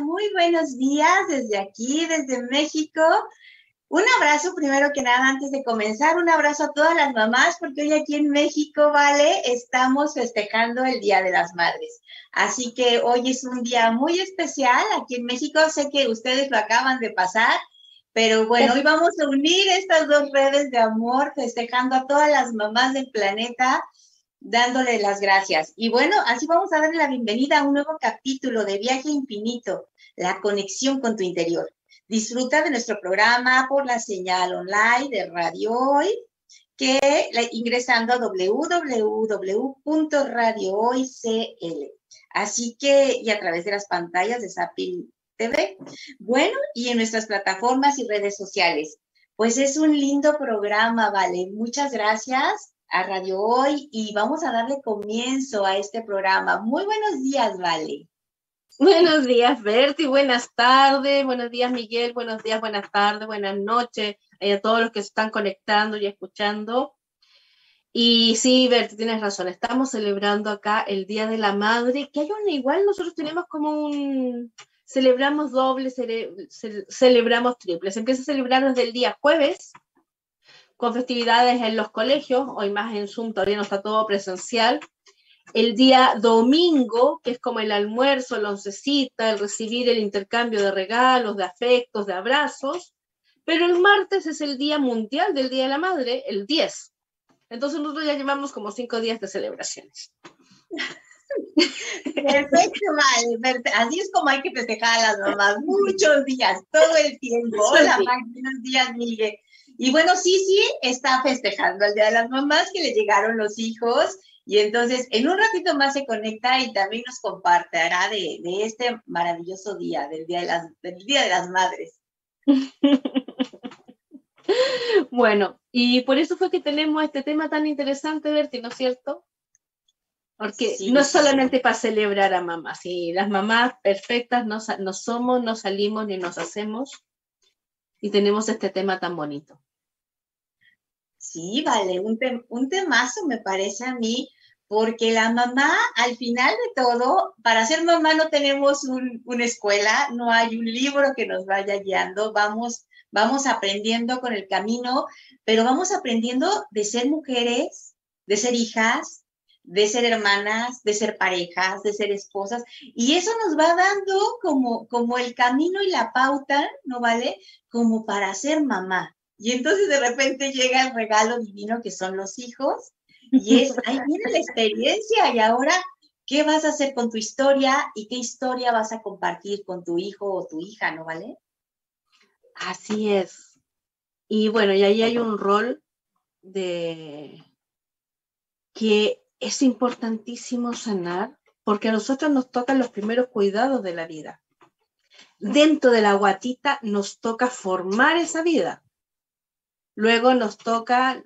Muy buenos días desde aquí, desde México. Un abrazo primero que nada antes de comenzar, un abrazo a todas las mamás porque hoy aquí en México, vale, estamos festejando el Día de las Madres. Así que hoy es un día muy especial aquí en México. Sé que ustedes lo acaban de pasar, pero bueno, hoy vamos a unir estas dos redes de amor festejando a todas las mamás del planeta dándole las gracias. Y bueno, así vamos a darle la bienvenida a un nuevo capítulo de Viaje Infinito, la conexión con tu interior. Disfruta de nuestro programa por la señal online de Radio Hoy, que ingresando a www.radiohoycl. Así que, y a través de las pantallas de Zapin TV. Bueno, y en nuestras plataformas y redes sociales. Pues es un lindo programa, vale. Muchas gracias a Radio Hoy y vamos a darle comienzo a este programa. Muy buenos días, Vale. Buenos días, Berti. Buenas tardes. Buenos días, Miguel. Buenos días, buenas tardes, buenas noches a todos los que se están conectando y escuchando. Y sí, Berti, tienes razón. Estamos celebrando acá el Día de la Madre, que hay un igual, nosotros tenemos como un, celebramos doble, celebramos triple. Se empieza a celebrar desde el día jueves, con festividades en los colegios, hoy más en Zoom todavía no está todo presencial. El día domingo, que es como el almuerzo, la oncecita, el recibir el intercambio de regalos, de afectos, de abrazos. Pero el martes es el Día Mundial del Día de la Madre, el 10. Entonces nosotros ya llevamos como cinco días de celebraciones. Perfecto, vale. Así es como hay que festejar a las mamás. Muchos días, todo el tiempo. Hola, buenos días, Miguel. Y bueno, sí, sí, está festejando el Día de las Mamás que le llegaron los hijos. Y entonces, en un ratito más se conecta y también nos compartirá de, de este maravilloso día, del Día de las, del día de las Madres. bueno, y por eso fue que tenemos este tema tan interesante, Berti, ¿no es cierto? Porque no es solamente para celebrar a mamás, y las mamás perfectas no, no somos, no salimos ni nos hacemos, y tenemos este tema tan bonito. Sí, vale, un, temazo me parece a mí, porque la mamá, al final de todo, para ser mamá no tenemos una escuela, no hay un libro que nos vaya guiando, vamos, vamos aprendiendo con el camino, pero vamos aprendiendo de ser mujeres, de ser hijas, de ser hermanas, de ser parejas, de ser esposas, y eso nos va dando como, como el camino y la pauta, ¿no vale? Como para ser mamá. Y entonces de repente llega el regalo divino que son los hijos y es, ahí viene la experiencia y ahora, ¿qué vas a hacer con tu historia y qué historia vas a compartir con tu hijo o tu hija, ¿no vale? Así es. Y bueno, y ahí hay un rol de que es importantísimo sanar porque a nosotros nos tocan los primeros cuidados de la vida. Dentro de la guatita nos toca formar esa vida. Luego nos toca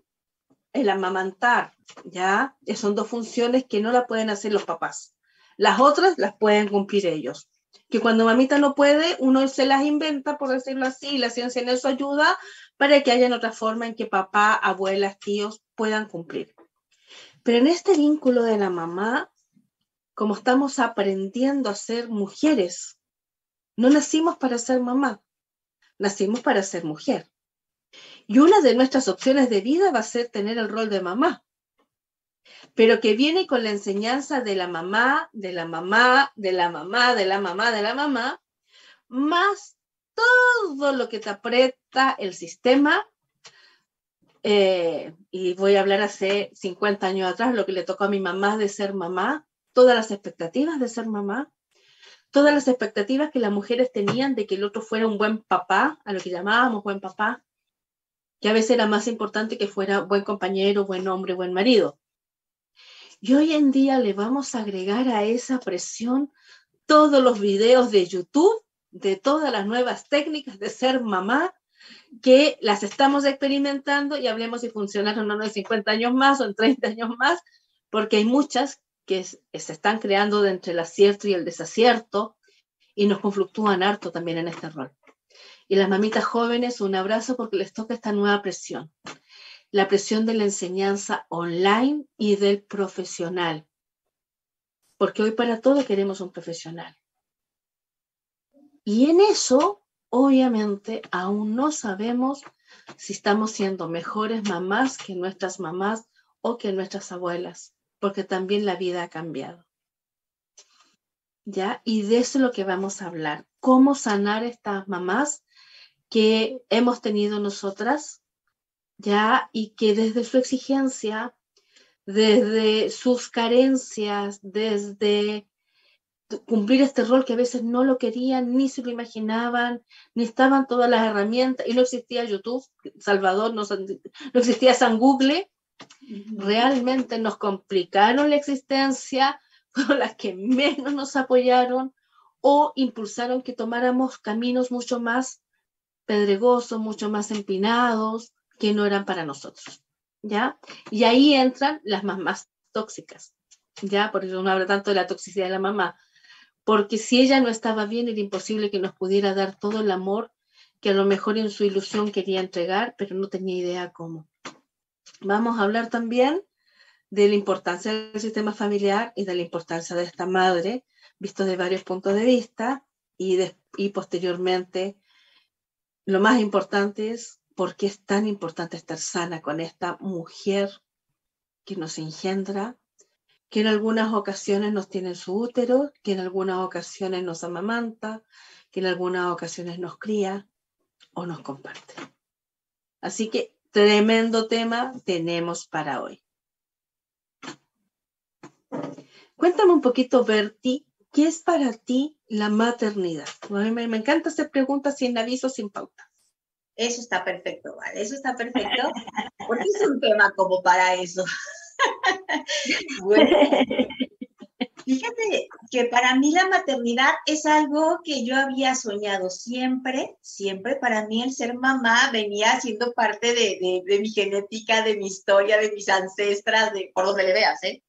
el amamantar, ¿ya? Son dos funciones que no la pueden hacer los papás. Las otras las pueden cumplir ellos. Que cuando mamita no puede, uno se las inventa, por decirlo así, y la ciencia en eso ayuda para que haya otra forma en que papá, abuelas, tíos puedan cumplir. Pero en este vínculo de la mamá, como estamos aprendiendo a ser mujeres, no nacimos para ser mamá, nacimos para ser mujer. Y una de nuestras opciones de vida va a ser tener el rol de mamá, pero que viene con la enseñanza de la mamá, de la mamá, de la mamá, de la mamá, de la mamá, más todo lo que te aprieta el sistema. Eh, y voy a hablar hace 50 años atrás, lo que le tocó a mi mamá de ser mamá, todas las expectativas de ser mamá, todas las expectativas que las mujeres tenían de que el otro fuera un buen papá, a lo que llamábamos buen papá, que a veces era más importante que fuera buen compañero, buen hombre, buen marido. Y hoy en día le vamos a agregar a esa presión todos los videos de YouTube de todas las nuevas técnicas de ser mamá que las estamos experimentando y hablemos si funcionaron o no en 50 años más o en 30 años más, porque hay muchas que se están creando de entre el acierto y el desacierto y nos conflictúan harto también en este rol. Y las mamitas jóvenes, un abrazo porque les toca esta nueva presión. La presión de la enseñanza online y del profesional. Porque hoy para todo queremos un profesional. Y en eso, obviamente, aún no sabemos si estamos siendo mejores mamás que nuestras mamás o que nuestras abuelas, porque también la vida ha cambiado. ¿Ya? Y de eso es lo que vamos a hablar. Cómo sanar estas mamás que hemos tenido nosotras, ¿ya? Y que desde su exigencia, desde sus carencias, desde cumplir este rol que a veces no lo querían, ni se lo imaginaban, ni estaban todas las herramientas, y no existía YouTube, Salvador, no, no existía San Google, realmente nos complicaron la existencia, fueron las que menos nos apoyaron o impulsaron que tomáramos caminos mucho más pedregosos, mucho más empinados, que no eran para nosotros, ¿ya? Y ahí entran las mamás tóxicas, ¿ya? Por eso no habla tanto de la toxicidad de la mamá, porque si ella no estaba bien era imposible que nos pudiera dar todo el amor que a lo mejor en su ilusión quería entregar, pero no tenía idea cómo. Vamos a hablar también de la importancia del sistema familiar y de la importancia de esta madre, visto de varios puntos de vista, y, y posteriormente lo más importante es por qué es tan importante estar sana con esta mujer que nos engendra, que en algunas ocasiones nos tiene en su útero, que en algunas ocasiones nos amamanta, que en algunas ocasiones nos cría o nos comparte. Así que tremendo tema tenemos para hoy. Cuéntame un poquito, Berti, ¿qué es para ti la maternidad? me, me encanta hacer preguntas sin aviso, sin pauta. Eso está perfecto, ¿vale? Eso está perfecto, porque es un tema como para eso. bueno, fíjate que para mí la maternidad es algo que yo había soñado siempre, siempre. Para mí el ser mamá venía siendo parte de, mi genética, de mi historia, de mis ancestras, de, por donde le veas, ¿eh?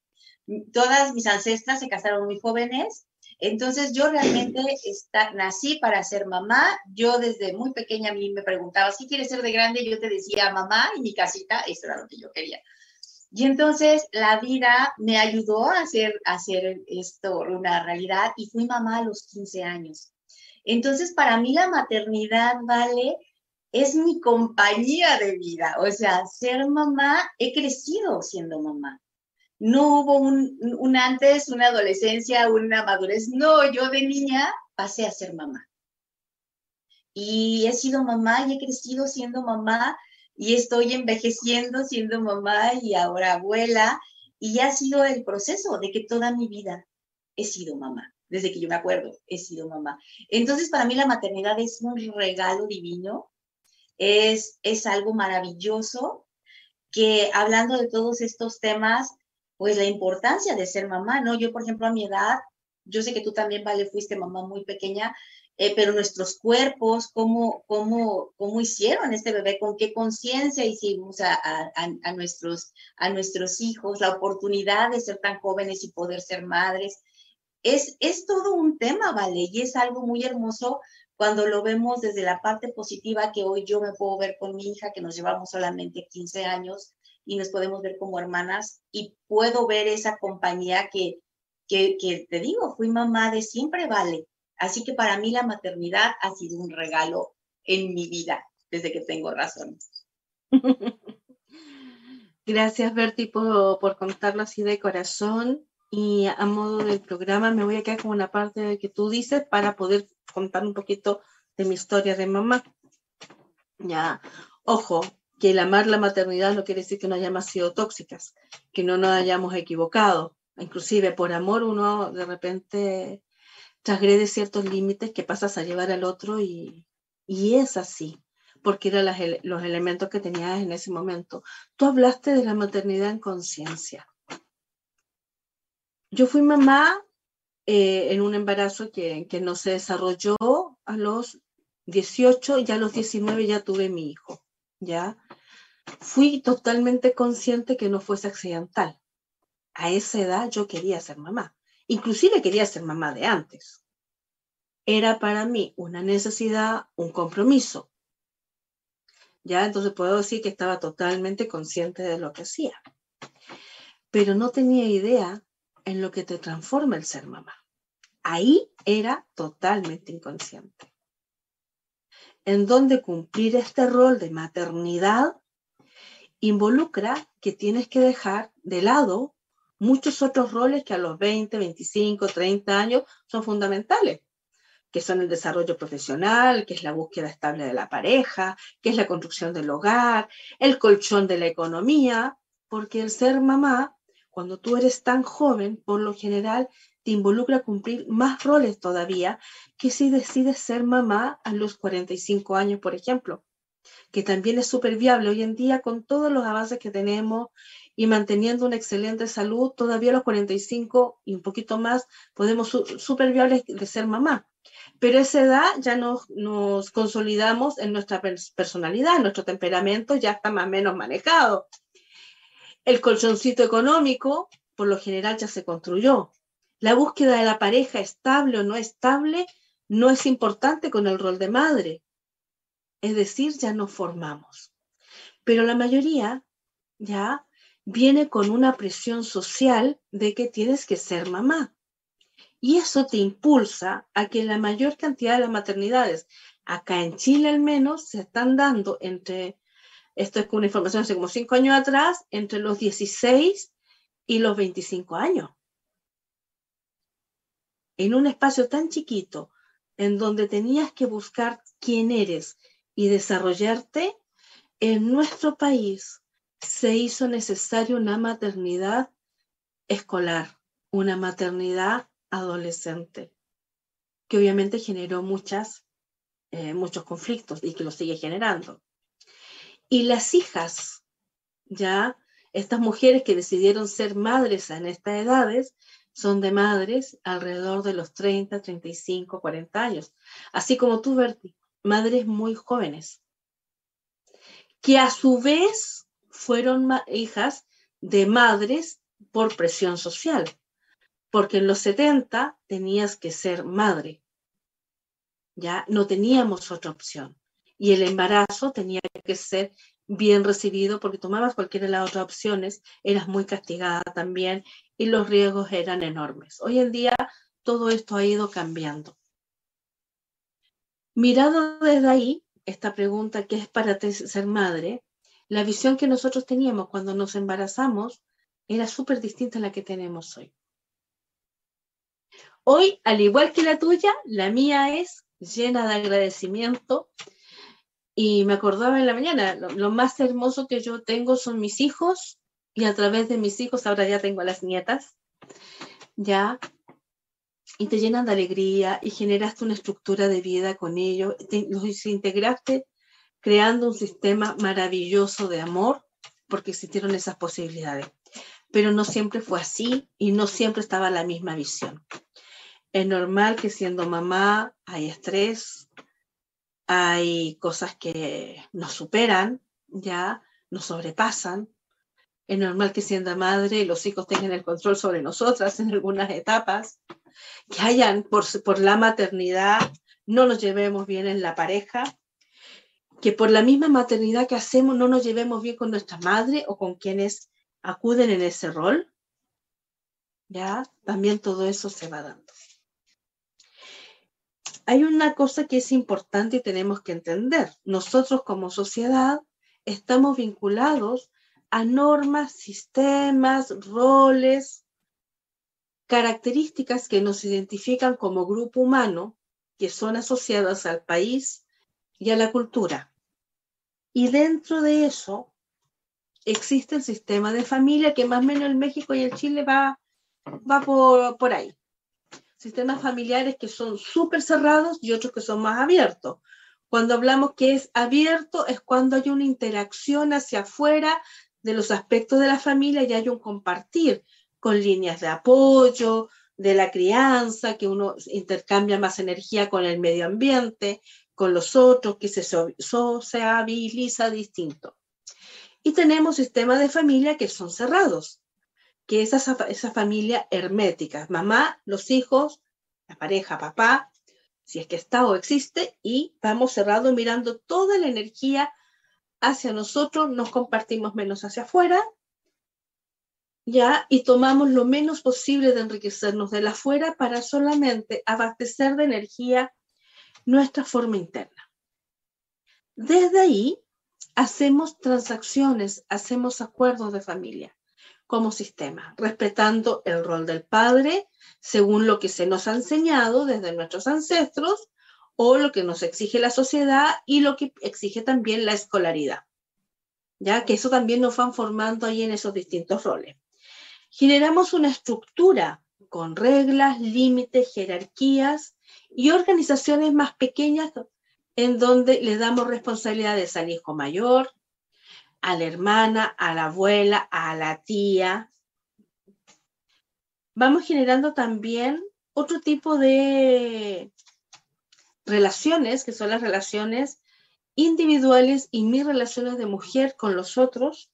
Todas mis ancestras se casaron muy jóvenes entonces yo realmente está, nací para ser mamá. Yo desde muy pequeña a mí me preguntaba, si quieres ser de grande? Yo te decía, mamá, y mi casita, eso era lo que yo quería. Y entonces la vida me ayudó a hacer, hacer esto una realidad y fui mamá a los 15 años. Entonces para mí la maternidad, ¿vale? Es mi compañía de vida. O sea, ser mamá, he crecido siendo mamá. No hubo un, antes, una adolescencia, una madurez. No, yo de niña pasé a ser mamá. Y he sido mamá y he crecido siendo mamá y estoy envejeciendo siendo mamá y ahora abuela. Y ha sido el proceso de que toda mi vida he sido mamá. Desde que yo me acuerdo, he sido mamá. Entonces, para mí la maternidad es un regalo divino, es, es algo maravilloso que hablando de todos estos temas, pues la importancia de ser mamá, ¿no? Yo, por ejemplo, a mi edad, yo sé que tú también, Vale, fuiste mamá muy pequeña, eh, pero nuestros cuerpos, ¿cómo, cómo, cómo hicieron este bebé? ¿Con qué conciencia hicimos a, a, a, nuestros, a nuestros hijos? La oportunidad de ser tan jóvenes y poder ser madres. Es, es todo un tema, ¿vale? Y es algo muy hermoso cuando lo vemos desde la parte positiva que hoy yo me puedo ver con mi hija, que nos llevamos solamente 15 años, y nos podemos ver como hermanas y puedo ver esa compañía que, que, que te digo, fui mamá de siempre, vale. Así que para mí la maternidad ha sido un regalo en mi vida desde que tengo razón. Gracias, Berti, por, por contarlo así de corazón. Y a modo del programa me voy a quedar con una parte de que tú dices para poder contar un poquito de mi historia de mamá. Ya, ojo, que el amar la maternidad no quiere decir que no hayamos sido tóxicas, que no nos hayamos equivocado. Inclusive por amor uno de repente transgrede ciertos límites que pasas a llevar al otro y, y es así, porque eran los elementos que tenías en ese momento. Tú hablaste de la maternidad en conciencia. Yo fui mamá eh, en un embarazo que, que no se desarrolló a los 18 y a los 19 ya tuve mi hijo, ¿ya? Fui totalmente consciente que no fuese accidental. A esa edad yo quería ser mamá. Inclusive quería ser mamá de antes. Era para mí una necesidad, un compromiso. Ya, entonces puedo decir que estaba totalmente consciente de lo que hacía. Pero no tenía idea en lo que te transforma el ser mamá. ahí era totalmente inconsciente. En donde cumplir este rol de maternidad involucra que tienes que dejar de lado muchos otros roles que a los 20, 25, 30 años son fundamentales, que son el desarrollo profesional, que es la búsqueda estable de la pareja, que es la construcción del hogar, el colchón de la economía, porque el ser mamá, cuando tú eres tan joven, por lo general te involucra cumplir más roles todavía que si decides ser mamá a los 45 años, por ejemplo, que también es súper viable hoy en día con todos los avances que tenemos y manteniendo una excelente salud, todavía a los 45 y un poquito más podemos súper viables de ser mamá. Pero esa edad ya nos, nos consolidamos en nuestra personalidad, nuestro temperamento ya está más o menos manejado. El colchoncito económico, por lo general, ya se construyó. La búsqueda de la pareja estable o no estable no es importante con el rol de madre. Es decir, ya nos formamos. Pero la mayoría ya viene con una presión social de que tienes que ser mamá. Y eso te impulsa a que la mayor cantidad de las maternidades, acá en Chile al menos, se están dando entre, esto es una información hace como cinco años atrás, entre los 16 y los 25 años. En un espacio tan chiquito, en donde tenías que buscar quién eres y desarrollarte, en nuestro país se hizo necesaria una maternidad escolar, una maternidad adolescente, que obviamente generó muchas, eh, muchos conflictos y que lo sigue generando. Y las hijas, ya, estas mujeres que decidieron ser madres en estas edades, son de madres alrededor de los 30, 35, 40 años. Así como tú, Berti, madres muy jóvenes, que a su vez fueron hijas de madres por presión social, porque en los 70 tenías que ser madre, ya no teníamos otra opción. Y el embarazo tenía que ser bien recibido porque tomabas cualquiera de las otras opciones, eras muy castigada también y los riesgos eran enormes. Hoy en día todo esto ha ido cambiando. Mirado desde ahí, esta pregunta, ¿qué es para ser madre? la visión que nosotros teníamos cuando nos embarazamos era súper distinta a la que tenemos hoy. Hoy, al igual que la tuya, la mía es llena de agradecimiento. Y me acordaba en la mañana, lo, más hermoso que yo tengo son mis hijos y a través de mis hijos ahora ya tengo a las nietas, ya, y te llenan de alegría y generaste una estructura de vida con ellos, los integraste creando un sistema maravilloso de amor, porque existieron esas posibilidades. Pero no siempre fue así y no siempre estaba la misma visión. Es normal que siendo mamá hay estrés, hay cosas que nos superan, ya nos sobrepasan. Es normal que siendo madre los hijos tengan el control sobre nosotras en algunas etapas, que hayan por, por la maternidad, no nos llevemos bien en la pareja, que por la misma maternidad que hacemos no nos llevemos bien con nuestra madre o con quienes acuden en ese rol, ya también todo eso se va dando. Hay una cosa que es importante y tenemos que entender. Nosotros como sociedad estamos vinculados a normas, sistemas, roles, características que nos identifican como grupo humano, que son asociadas al país, y a la cultura. Y dentro de eso existe el sistema de familia que más o menos en México y en Chile va, va por, por ahí. Sistemas familiares que son súper cerrados y otros que son más abiertos. Cuando hablamos que es abierto es cuando hay una interacción hacia afuera de los aspectos de la familia y hay un compartir con líneas de apoyo, de la crianza, que uno intercambia más energía con el medio ambiente, con los otros, que se sociabiliza distinto. Y tenemos sistemas de familia que son cerrados, que es esa, esa familia hermética, mamá, los hijos, la pareja, papá, si es que está o existe, y vamos cerrado mirando toda la energía hacia nosotros, nos compartimos menos hacia afuera, ¿ya? Y tomamos lo menos posible de enriquecernos de la afuera para solamente abastecer de energía nuestra forma interna. Desde ahí hacemos transacciones, hacemos acuerdos de familia como sistema, respetando el rol del padre según lo que se nos ha enseñado desde nuestros ancestros o lo que nos exige la sociedad y lo que exige también la escolaridad. Ya que eso también nos van formando ahí en esos distintos roles generamos una estructura con reglas, límites, jerarquías y organizaciones más pequeñas en donde le damos responsabilidades al hijo mayor, a la hermana, a la abuela, a la tía. Vamos generando también otro tipo de relaciones, que son las relaciones individuales y mis relaciones de mujer con los otros,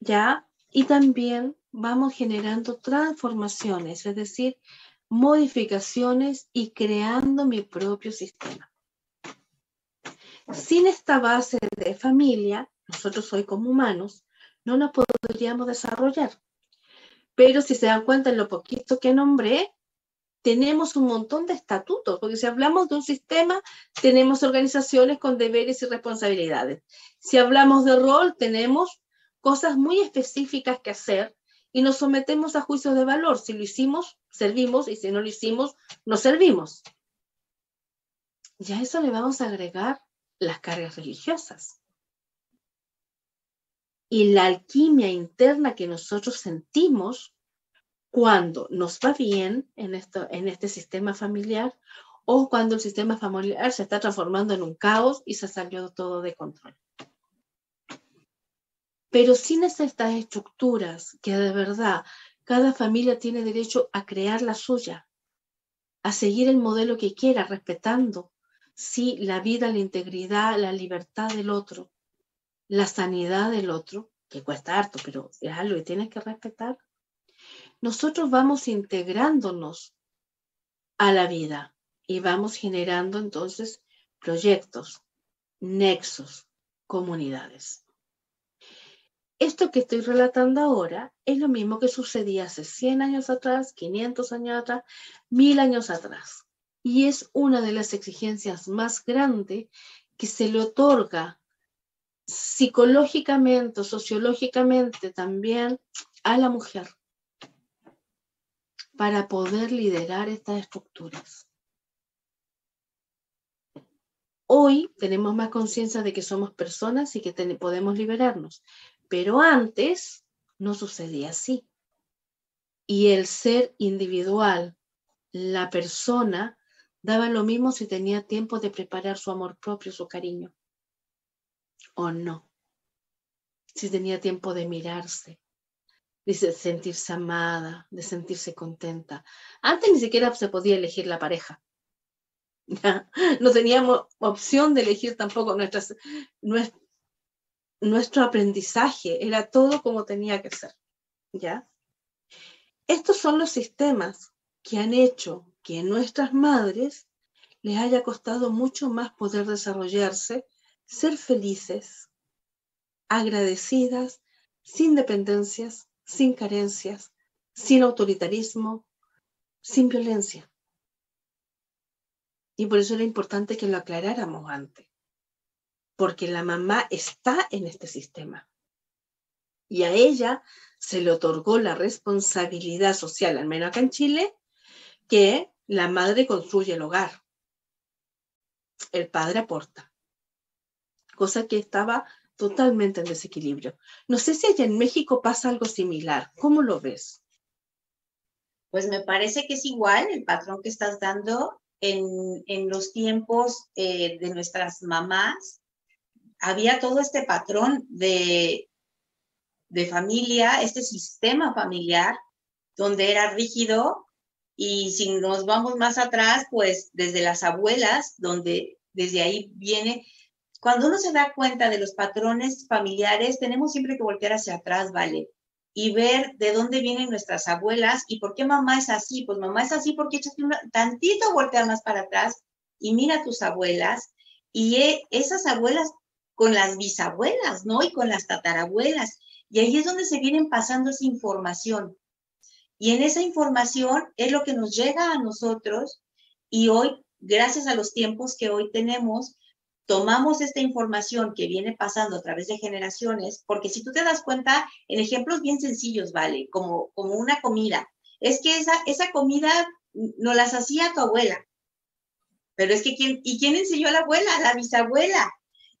¿ya? Y también vamos generando transformaciones, es decir, modificaciones y creando mi propio sistema. Sin esta base de familia, nosotros hoy como humanos, no nos podríamos desarrollar. Pero si se dan cuenta en lo poquito que nombré, tenemos un montón de estatutos, porque si hablamos de un sistema, tenemos organizaciones con deberes y responsabilidades. Si hablamos de rol, tenemos cosas muy específicas que hacer y nos sometemos a juicios de valor. Si lo hicimos, servimos y si no lo hicimos, no servimos. Ya a eso le vamos a agregar las cargas religiosas. Y la alquimia interna que nosotros sentimos cuando nos va bien en, esto, en este sistema familiar o cuando el sistema familiar se está transformando en un caos y se salió todo de control. Pero sin estas estructuras que de verdad cada familia tiene derecho a crear la suya, a seguir el modelo que quiera, respetando, sí, la vida, la integridad, la libertad del otro, la sanidad del otro, que cuesta harto, pero es algo que tienes que respetar. Nosotros vamos integrándonos a la vida y vamos generando entonces proyectos, nexos, comunidades. Esto que estoy relatando ahora es lo mismo que sucedía hace 100 años atrás, 500 años atrás, 1000 años atrás. Y es una de las exigencias más grandes que se le otorga psicológicamente, sociológicamente también a la mujer para poder liderar estas estructuras. Hoy tenemos más conciencia de que somos personas y que podemos liberarnos, pero antes no sucedía así. Y el ser individual, la persona, daba lo mismo si tenía tiempo de preparar su amor propio, su cariño, o no. Si tenía tiempo de mirarse, de sentirse amada, de sentirse contenta. Antes ni siquiera se podía elegir la pareja. No teníamos opción de elegir tampoco nuestras, nuestro aprendizaje, era todo como tenía que ser, ¿ya? Estos son los sistemas que han hecho que a nuestras madres les haya costado mucho más poder desarrollarse, ser felices, agradecidas, sin dependencias, sin carencias, sin autoritarismo, sin violencia. Y por eso era importante que lo aclaráramos antes porque la mamá está en este sistema. Y a ella se le otorgó la responsabilidad social, al menos acá en Chile, que la madre construye el hogar. El padre aporta. Cosa que estaba totalmente en desequilibrio. No sé si allá en México pasa algo similar. ¿Cómo lo ves? Pues me parece que es igual el patrón que estás dando en, los tiempos eh, de nuestras mamás había todo este patrón de, de familia, este sistema familiar, donde era rígido y si nos vamos más atrás, pues desde las abuelas, donde desde ahí viene, cuando uno se da cuenta de los patrones familiares, tenemos siempre que voltear hacia atrás, ¿vale? Y ver de dónde vienen nuestras abuelas y por qué mamá es así. Pues mamá es así porque échate un tantito, voltea más para atrás y mira tus abuelas. Y e, esas abuelas con las bisabuelas, ¿no? Y con las tatarabuelas. Y ahí es donde se vienen pasando esa información. Y en esa información es lo que nos llega a nosotros y hoy, gracias a los tiempos que hoy tenemos, tomamos esta información que viene pasando a través de generaciones, porque si tú te das cuenta, en ejemplos bien sencillos, ¿vale? Como, como una comida. Es que esa, esa comida no las hacía tu abuela. Pero es que, ¿quién, ¿y quién enseñó a la abuela? La bisabuela.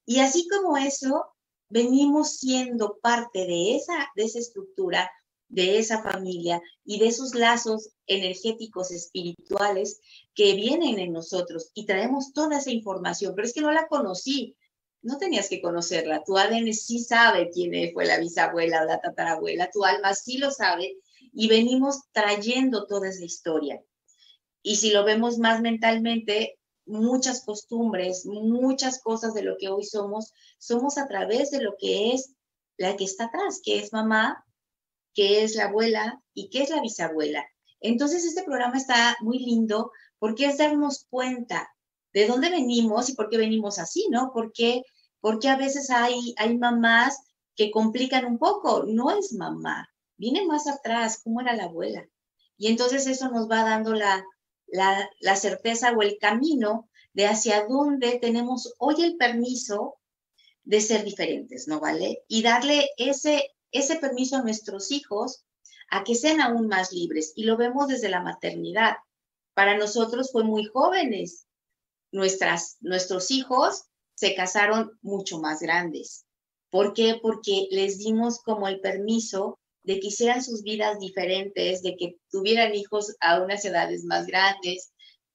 Y así como eso, venimos siendo parte de esa, de esa estructura, de esa familia y de esos lazos energéticos espirituales que vienen en nosotros y traemos toda esa información, pero es que no la conocí, no tenías que conocerla, tu ADN sí sabe quién fue la bisabuela o la tatarabuela, tu alma sí lo sabe. Y venimos trayendo toda esa historia. Y si lo vemos más mentalmente, muchas costumbres, muchas cosas de lo que hoy somos, somos a través de lo que es la que está atrás, que es mamá, que es la abuela y que es la bisabuela. Entonces, este programa está muy lindo porque es darnos cuenta de dónde venimos y por qué venimos así, ¿no? Porque, porque a veces hay, hay mamás que complican un poco. No es mamá, viene más atrás, cómo era la abuela. Y entonces eso nos va dando la, la, la certeza o el camino de hacia dónde tenemos hoy el permiso de ser diferentes, ¿no vale? Y darle ese, ese permiso a nuestros hijos a que sean aún más libres. Y lo vemos desde la maternidad. Para nosotros fue muy jóvenes. Nuestras, nuestros hijos se casaron mucho más grandes. ¿Por qué? Porque les dimos como el permiso de que hicieran sus vidas diferentes, de que tuvieran hijos a unas edades más grandes.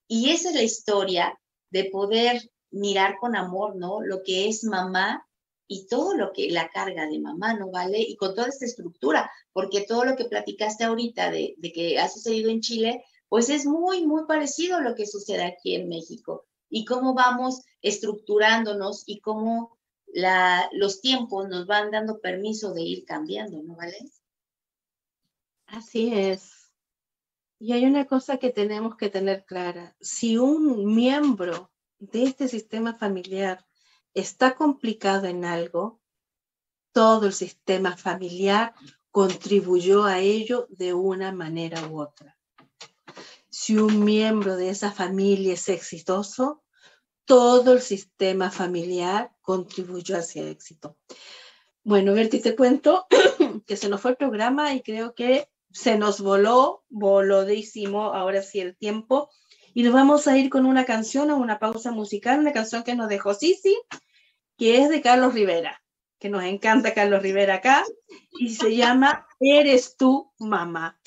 Y esa es la historia de poder mirar con amor, ¿no? Lo que es mamá y todo lo que la carga de mamá, ¿no vale? Y con toda esta estructura, porque todo lo que platicaste ahorita de, de que ha sucedido en Chile, pues es muy, muy parecido a lo que sucede aquí en México y cómo vamos estructurándonos y cómo la, los tiempos nos van dando permiso de ir cambiando, ¿no vale? Así es. Y hay una cosa que tenemos que tener clara. Si un miembro de este sistema familiar está complicado en algo, todo el sistema familiar contribuyó a ello de una manera u otra. Si un miembro de esa familia es exitoso, todo el sistema familiar contribuyó hacia éxito. Bueno, Berti, te cuento que se nos fue el programa y creo que se nos voló, volodísimo, ahora sí el tiempo. Y nos vamos a ir con una canción o una pausa musical, una canción que nos dejó Sisi, que es de Carlos Rivera, que nos encanta Carlos Rivera acá, y se llama Eres tú, mamá.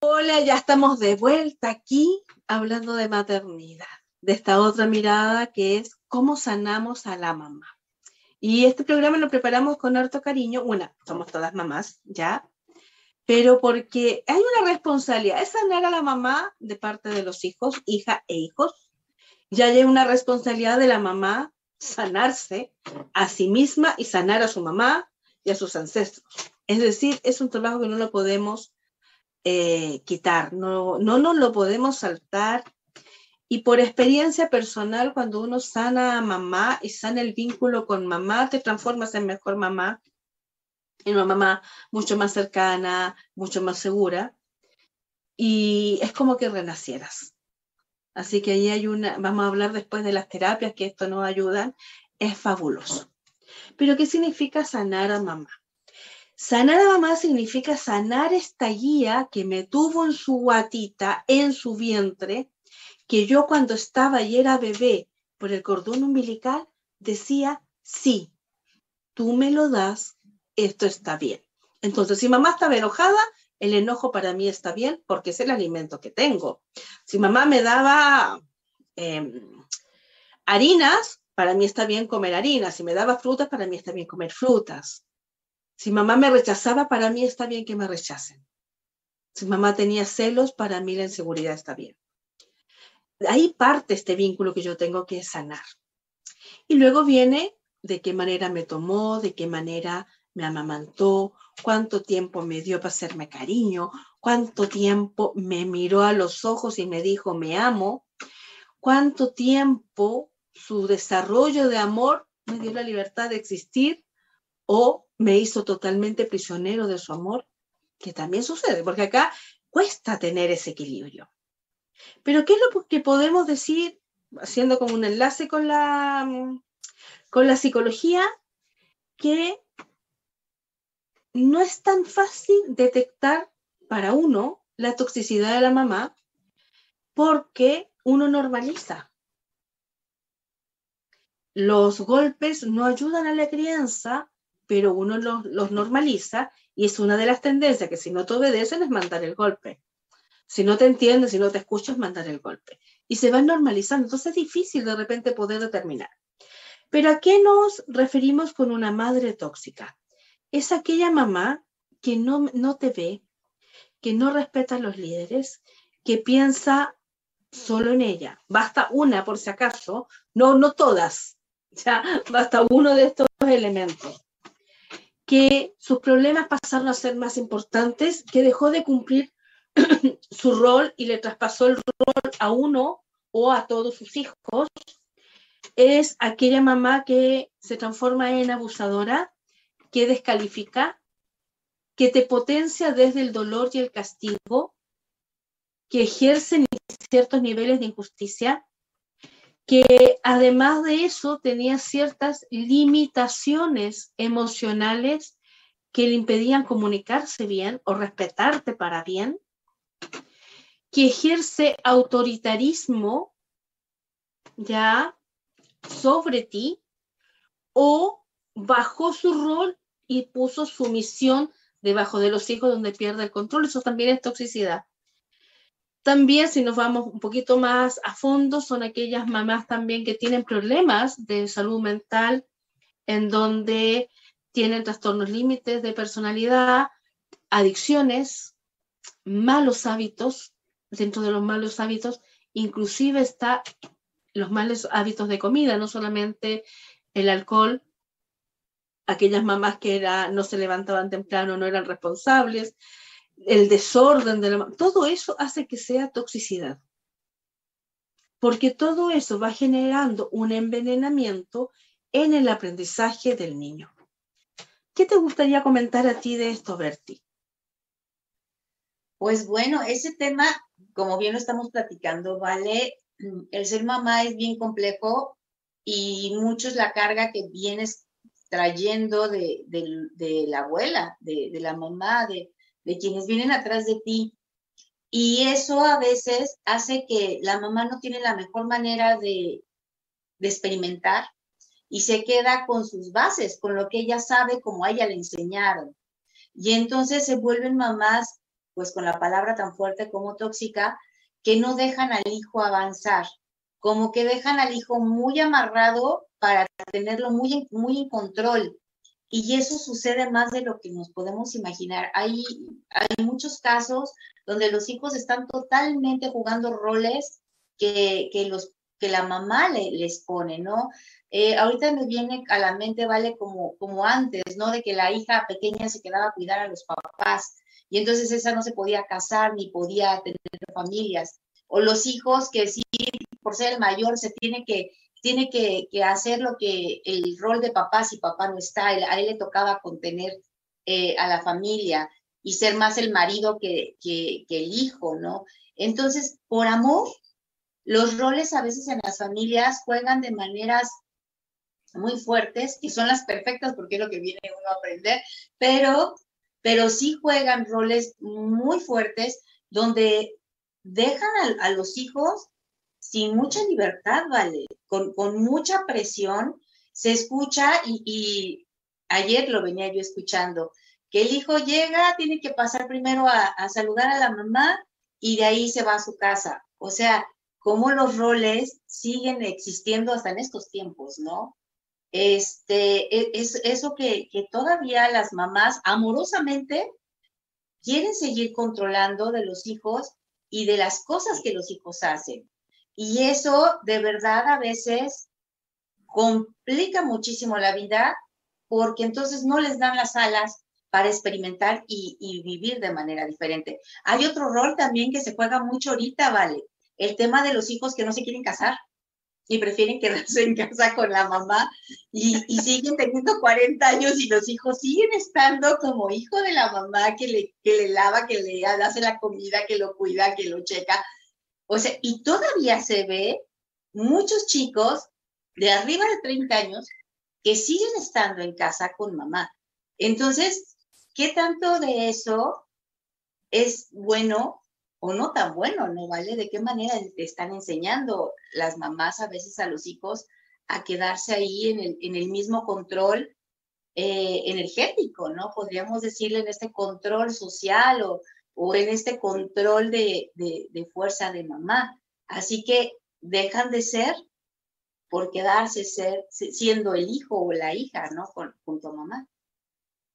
Hola, ya estamos de vuelta aquí hablando de maternidad, de esta otra mirada que es cómo sanamos a la mamá. Y este programa lo preparamos con harto cariño. Una, somos todas mamás, ya, pero porque hay una responsabilidad, es sanar a la mamá de parte de los hijos, hija e hijos. Ya hay una responsabilidad de la mamá sanarse a sí misma y sanar a su mamá y a sus ancestros. Es decir, es un trabajo que no lo podemos eh, quitar, no, no nos lo podemos saltar. Y por experiencia personal, cuando uno sana a mamá y sana el vínculo con mamá, te transformas en mejor mamá en una mamá mucho más cercana, mucho más segura, y es como que renacieras. Así que ahí hay una, vamos a hablar después de las terapias que esto nos ayudan, es fabuloso. Pero ¿qué significa sanar a mamá? Sanar a mamá significa sanar esta guía que me tuvo en su guatita, en su vientre, que yo cuando estaba y era bebé por el cordón umbilical decía, sí, tú me lo das esto está bien. Entonces, si mamá estaba enojada, el enojo para mí está bien porque es el alimento que tengo. Si mamá me daba em, harinas, para mí está bien comer harinas. Si me daba frutas, para mí está bien comer frutas. Si mamá me rechazaba, para mí está bien que me rechacen. Si mamá tenía celos, para mí la inseguridad está bien. Ahí parte este vínculo que yo tengo que sanar. Y luego viene de qué manera me tomó, de qué manera me amamantó, cuánto tiempo me dio para hacerme cariño, cuánto tiempo me miró a los ojos y me dijo me amo, cuánto tiempo su desarrollo de amor me dio la libertad de existir o me hizo totalmente prisionero de su amor, que también sucede, porque acá cuesta tener ese equilibrio. Pero ¿qué es lo que podemos decir, haciendo como un enlace con la, con la psicología? Que no es tan fácil detectar para uno la toxicidad de la mamá porque uno normaliza. Los golpes no ayudan a la crianza, pero uno los, normaliza y es una de las tendencias que si no te obedecen es mandar el golpe. Si no te entiendes, si no te escuchas, mandar el golpe. Y se van normalizando. Entonces es difícil de repente poder determinar. Pero ¿a qué nos referimos con una madre tóxica? Es aquella mamá que no, no te ve, que no respeta a los líderes, que piensa solo en ella. Basta una, por si acaso, no, no todas, ya basta uno de estos elementos. Que sus problemas pasaron a ser más importantes, que dejó de cumplir su rol y le traspasó el rol a uno o a todos sus hijos, es aquella mamá que se transforma en abusadora, que descalifica, que te potencia desde el dolor y el castigo, que ejerce ciertos niveles de injusticia, que además de eso tenía ciertas limitaciones emocionales que le impedían comunicarse bien o respetarte para bien, que ejerce autoritarismo ya sobre ti o bajó su rol y puso su misión debajo de los hijos donde pierde el control. Eso también es toxicidad. También, si nos vamos un poquito más a fondo, son aquellas mamás también que tienen problemas de salud mental, en donde tienen trastornos límites de personalidad, adicciones, malos hábitos, dentro de los malos hábitos, inclusive está los malos hábitos de comida, no solamente el alcohol, aquellas mamás que no se levantaban temprano, no eran responsables, el desorden de la... Todo eso hace que sea toxicidad. Porque todo eso va generando un envenenamiento en el aprendizaje del niño. ¿Qué te gustaría comentar a ti de esto, Berti? Pues bueno, ese tema, como bien lo estamos platicando, vale, el ser mamá es bien complejo y mucho es la carga que vienes trayendo de, la abuela, de, la mamá, de, quienes vienen atrás de ti. Y eso a veces hace que la mamá no tiene la mejor manera de, de experimentar y se queda con sus bases, con lo que ella sabe, como a ella le enseñaron. Y entonces se vuelven mamás pues con la palabra tan fuerte como tóxica, que no dejan al hijo avanzar, como que dejan al hijo muy amarrado para tenerlo muy, muy en control. Y eso sucede más de lo que nos podemos imaginar. Hay, hay muchos casos donde los hijos están totalmente jugando roles que, que los, que la mamá le, les pone, ¿no? Eh, ahorita me viene a la mente, vale, como, como antes, ¿no? De que la hija pequeña se quedaba a cuidar a los papás y entonces esa no se podía casar ni podía tener familias. O los hijos que sí, por ser el mayor, se tiene que, tiene que, hacer lo que el rol de papá si papá no está, a él le tocaba contener eh, a la familia y ser más el marido que, que, que el hijo, ¿no? Entonces, por amor, los roles a veces en las familias juegan de maneras muy fuertes, y son las perfectas porque es lo que viene uno a aprender, pero pero sí juegan roles muy fuertes donde dejan a, los hijos sin mucha libertad, ¿vale? Con, mucha presión. Se escucha y, ayer lo venía yo escuchando, que el hijo llega, tiene que pasar primero a, a saludar a la mamá y de ahí se va a su casa. O sea, cómo los roles siguen existiendo hasta en estos tiempos, ¿no? este, e, es eso que, que todavía las mamás amorosamente quieren seguir controlando de los hijos y de las cosas que los hijos hacen. Y eso de verdad a veces complica muchísimo la vida porque entonces no les dan las alas para experimentar y, vivir de manera diferente. Hay otro rol también que se juega mucho ahorita, ¿vale? El tema de los hijos que no se quieren casar y prefieren quedarse en casa con la mamá y, siguen teniendo 40 años y los hijos siguen estando como hijo de la mamá que le, que le lava, que le hace la comida, que lo cuida, que lo checa. O sea, y todavía se ve muchos chicos de arriba de 30 años que siguen estando en casa con mamá. Entonces, ¿qué tanto de eso es bueno o no tan bueno, ¿no vale? ¿De qué manera te están enseñando las mamás a veces a los hijos a quedarse ahí en el, mismo control eh, energético, ¿no? Podríamos decirle en este control social o, o en este control de, de, fuerza de mamá. Así que dejan de ser por quedarse ser, siendo el hijo o la hija, ¿no? Con, junto a mamá.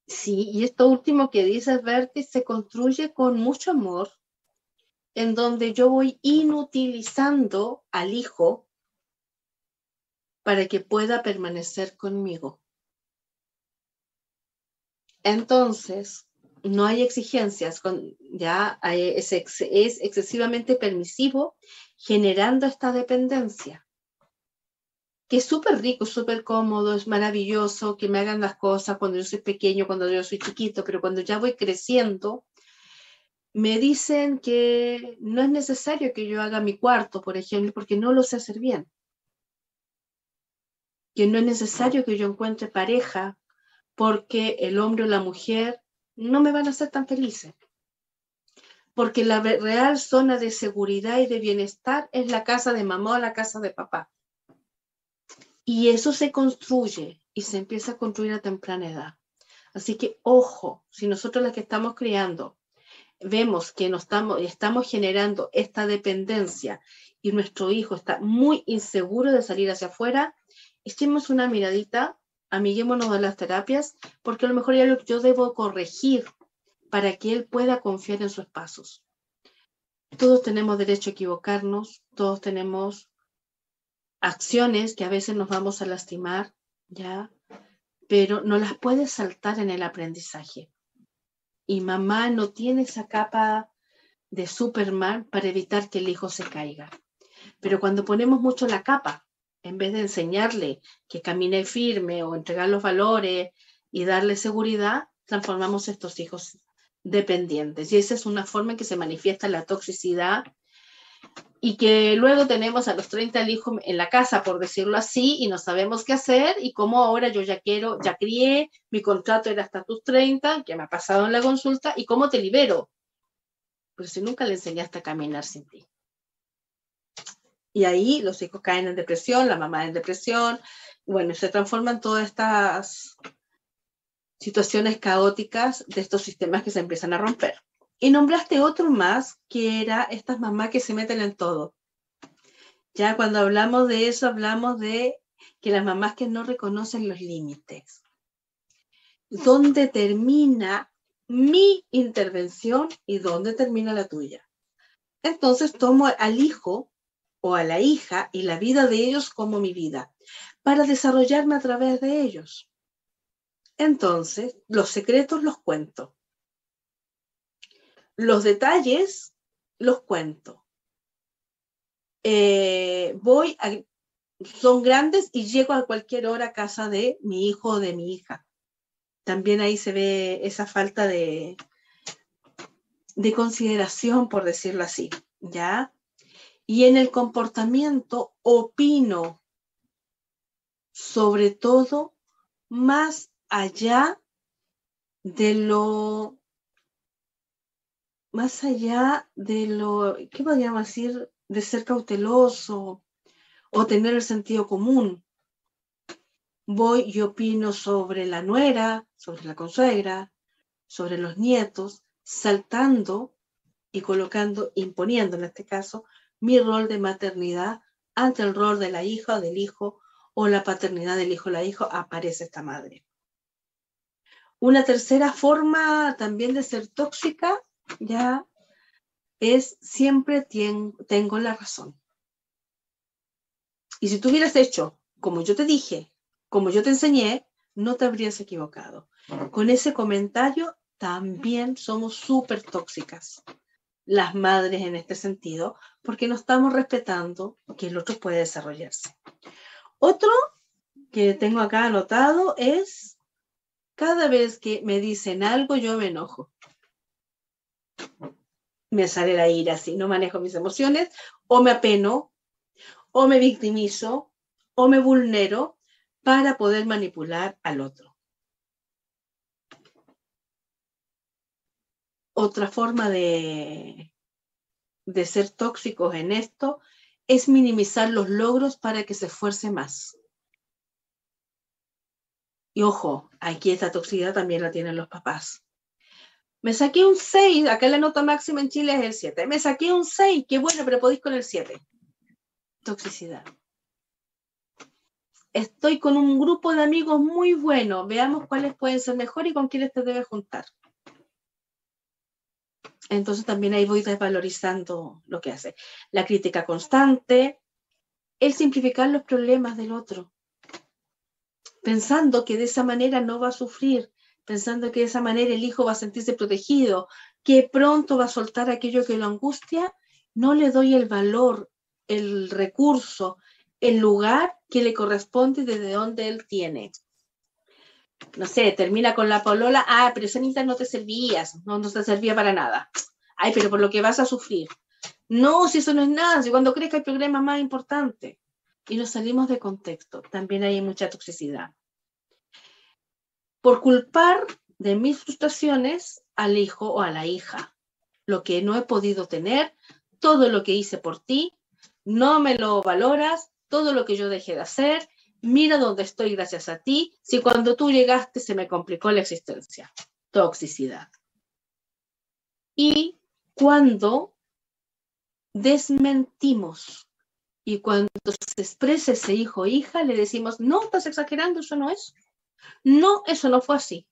Sí, y esto último que dices, Berti, se construye con mucho amor, en donde yo voy inutilizando al hijo para que pueda permanecer conmigo. Entonces, no hay exigencias, ya es, es excesivamente permisivo, generando esta dependencia que es súper rico, súper cómodo, es maravilloso que me hagan las cosas cuando yo soy pequeño, cuando yo soy chiquito, pero cuando ya voy creciendo, me dicen que no es necesario que yo haga mi cuarto, por ejemplo, porque no lo sé hacer bien. Que no es necesario que yo encuentre pareja porque el hombre o la mujer no me van a hacer tan felices. Porque la real zona de seguridad y de bienestar es la casa de mamá o la casa de papá. Y eso se construye y se empieza a construir a temprana edad. Así que ojo, si nosotros las que estamos criando vemos que nos estamos, estamos generando esta dependencia y nuestro hijo está muy inseguro de salir hacia afuera, echemos una miradita, amiguémonos de las terapias, porque a lo mejor ya lo que yo debo corregir para que él pueda confiar en sus pasos. Todos tenemos derecho a equivocarnos, todos tenemos acciones que a veces nos vamos a lastimar, ¿ya? Pero no las puedes saltar en el aprendizaje y mamá no tiene esa capa de Superman para evitar que el hijo se caiga. Pero cuando ponemos mucho la capa, en vez de enseñarle que camine firme o entregar los valores y darle seguridad, transformamos estos hijos dependientes. Y esa es una forma en que se manifiesta la toxicidad y que luego tenemos a los 30 el hijo en la casa, por decirlo así, y no sabemos qué hacer y como ahora yo ya quiero, ya crié, mi contrato era hasta tus 30, que me ha pasado en la consulta, y cómo te libero. Pero si nunca le enseñaste a caminar sin ti. Y ahí los hijos caen en depresión, la mamá en depresión, bueno, se transforman todas estas situaciones caóticas de estos sistemas que se empiezan a romper. Y nombraste otro más, que era estas mamás que se meten en todo. Ya cuando hablamos de eso, hablamos de que las mamás que no reconocen los límites. ¿Dónde termina mi intervención y dónde termina la tuya? Entonces tomo al hijo o a la hija y la vida de ellos como mi vida para desarrollarme a través de ellos. Entonces, los secretos los cuento. Los detalles los cuento. Eh, voy a, son grandes y llego a cualquier hora a casa de mi hijo o de mi hija. También ahí se ve esa falta de, de consideración, por decirlo así, ¿ya? Y en el comportamiento opino sobre todo más allá de lo más allá de lo, ¿qué podríamos decir? De ser cauteloso o tener el sentido común. Voy y opino sobre la nuera, sobre la consuegra, sobre los nietos, saltando y colocando, imponiendo en este caso, mi rol de maternidad ante el rol de la hija o del hijo o la paternidad del hijo o la hija, aparece esta madre. Una tercera forma también de ser tóxica ya es siempre tengo la razón. Y si tú hubieras hecho como yo te dije, como yo te enseñé, no te habrías equivocado. Con ese comentario también somos súper tóxicas las madres en este sentido, porque no estamos respetando que el otro puede desarrollarse. Otro que tengo acá anotado es, cada vez que me dicen algo, yo me enojo. Me sale la ira si no manejo mis emociones, o me apeno, o me victimizo, o me vulnero para poder manipular al otro. Otra forma de, de ser tóxicos en esto es minimizar los logros para que se esfuerce más. Y ojo, aquí esta toxicidad también la tienen los papás. Me saqué un 6, acá la nota máxima en Chile es el 7. Me saqué un 6, qué bueno, pero podéis con el 7. Toxicidad. Estoy con un grupo de amigos muy bueno, veamos cuáles pueden ser mejor y con quiénes te debes juntar. Entonces también ahí voy desvalorizando lo que hace. La crítica constante, el simplificar los problemas del otro, pensando que de esa manera no va a sufrir, pensando que de esa manera el hijo va a sentirse protegido, que pronto va a soltar aquello que lo angustia, no le doy el valor, el recurso, el lugar que le corresponde desde donde él tiene no sé, termina con la polola, ah, pero esa niña no te servías, no, no te servía para nada. Ay, pero por lo que vas a sufrir. No, si eso no es nada, si cuando crees que hay problemas más importantes. Y nos salimos de contexto, también hay mucha toxicidad. Por culpar de mis frustraciones al hijo o a la hija, lo que no he podido tener, todo lo que hice por ti, no me lo valoras, todo lo que yo dejé de hacer, mira dónde estoy gracias a ti, si cuando tú llegaste se me complicó la existencia. Toxicidad. Y cuando desmentimos y cuando se expresa ese hijo o hija, le decimos, no, estás exagerando, eso no es. No, eso no fue así.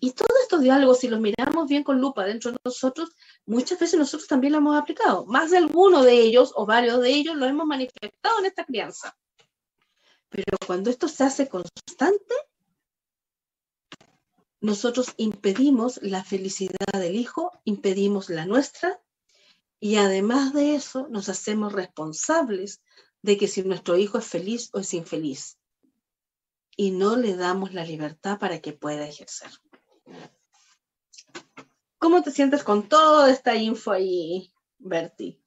Y todos estos diálogos, si los miramos bien con lupa dentro de nosotros, muchas veces nosotros también lo hemos aplicado. Más de alguno de ellos o varios de ellos lo hemos manifestado en esta crianza. Pero cuando esto se hace constante, nosotros impedimos la felicidad del hijo, impedimos la nuestra y además de eso nos hacemos responsables de que si nuestro hijo es feliz o es infeliz y no le damos la libertad para que pueda ejercer. ¿Cómo te sientes con toda esta info ahí, Bertie?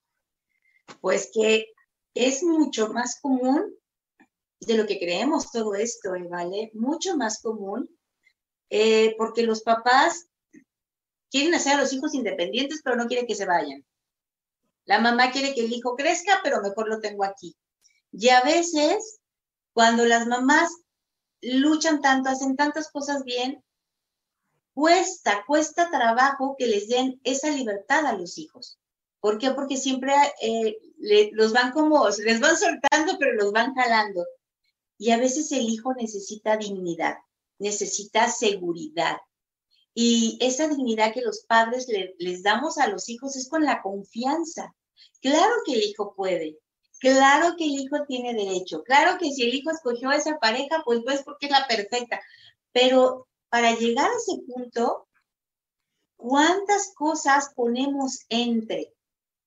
Pues que es mucho más común de lo que creemos todo esto, ¿eh? ¿vale? Mucho más común, eh, porque los papás quieren hacer a los hijos independientes, pero no quieren que se vayan. La mamá quiere que el hijo crezca, pero mejor lo tengo aquí. Y a veces, cuando las mamás luchan tanto, hacen tantas cosas bien, cuesta, cuesta trabajo que les den esa libertad a los hijos. ¿Por qué? Porque siempre eh, los van como, les van soltando, pero los van jalando. Y a veces el hijo necesita dignidad, necesita seguridad. Y esa dignidad que los padres les damos a los hijos es con la confianza. Claro que el hijo puede, claro que el hijo tiene derecho, claro que si el hijo escogió a esa pareja, pues no es porque es la perfecta. Pero para llegar a ese punto, ¿cuántas cosas ponemos entre?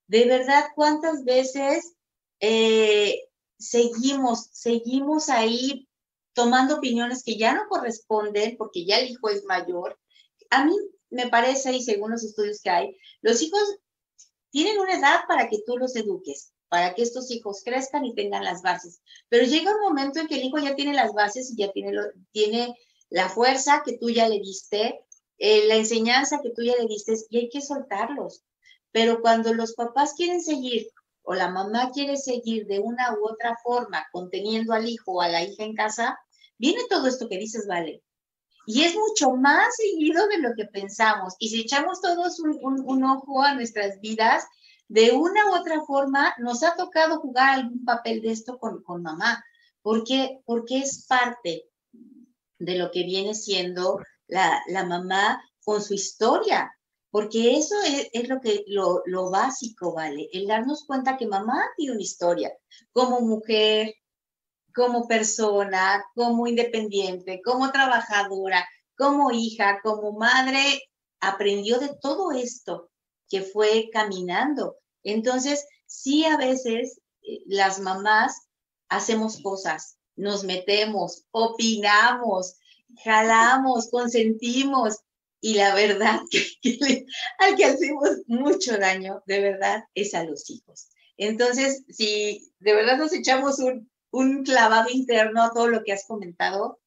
De verdad, ¿cuántas veces eh, seguimos, seguimos ahí tomando opiniones que ya no corresponden porque ya el hijo es mayor. A mí me parece, y según los estudios que hay, los hijos tienen una edad para que tú los eduques, para que estos hijos crezcan y tengan las bases. Pero llega un momento en que el hijo ya tiene las bases y ya tiene, la fuerza que tú ya le diste, eh, la enseñanza que tú ya le diste y hay que soltarlos. Pero cuando los papás quieren seguir o la mamá quiere seguir de una u otra forma conteniendo al hijo o a la hija en casa, viene todo esto que dices, vale. Y es mucho más seguido de lo que pensamos. Y si echamos todos un, ojo a nuestras vidas, de una u otra forma nos ha tocado jugar algún papel de esto con, con mamá, porque, porque es parte de lo que viene siendo la, la mamá con su historia, porque eso es, lo que lo, lo, básico, ¿vale? El darnos cuenta que mamá tiene una historia, como mujer, como persona, como independiente, como trabajadora, como hija, como madre, aprendió de todo esto que fue caminando. Entonces, sí a veces eh, las mamás hacemos cosas, nos metemos, opinamos, jalamos, consentimos y la verdad que, al que hacemos mucho daño, de verdad, es a los hijos. Entonces, si de verdad nos echamos un, un clavado interno a todo lo que has comentado,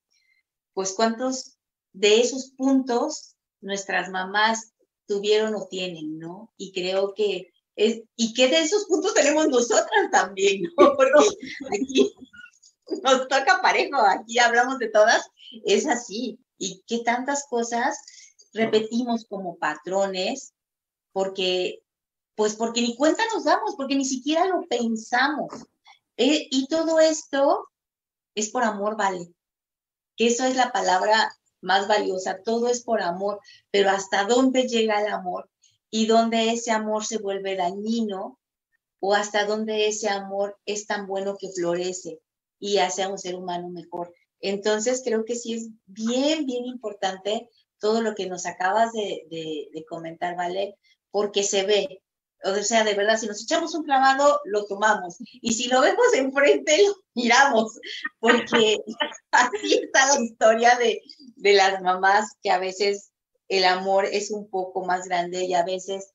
pues cuántos de esos puntos nuestras mamás tuvieron o tienen, ¿no? Y creo que es, y que de esos puntos tenemos nosotras también, ¿no? Porque aquí nos toca parejo, aquí hablamos de todas, es así. Y que tantas cosas repetimos como patrones, porque, pues porque ni cuenta nos damos, porque ni siquiera lo pensamos. Eh, y todo esto es por amor, vale. Que eso es la palabra más valiosa, todo es por amor, pero hasta dónde llega el amor y dónde ese amor se vuelve dañino o hasta dónde ese amor es tan bueno que florece y hace a un ser humano mejor. Entonces creo que sí es bien, bien importante todo lo que nos acabas de, comentar, ¿vale? Porque se ve, o sea, de verdad, si nos echamos un clavado, lo tomamos. Y si lo vemos enfrente, lo miramos. Porque así está la historia de, las mamás que a veces el amor es un poco más grande y a veces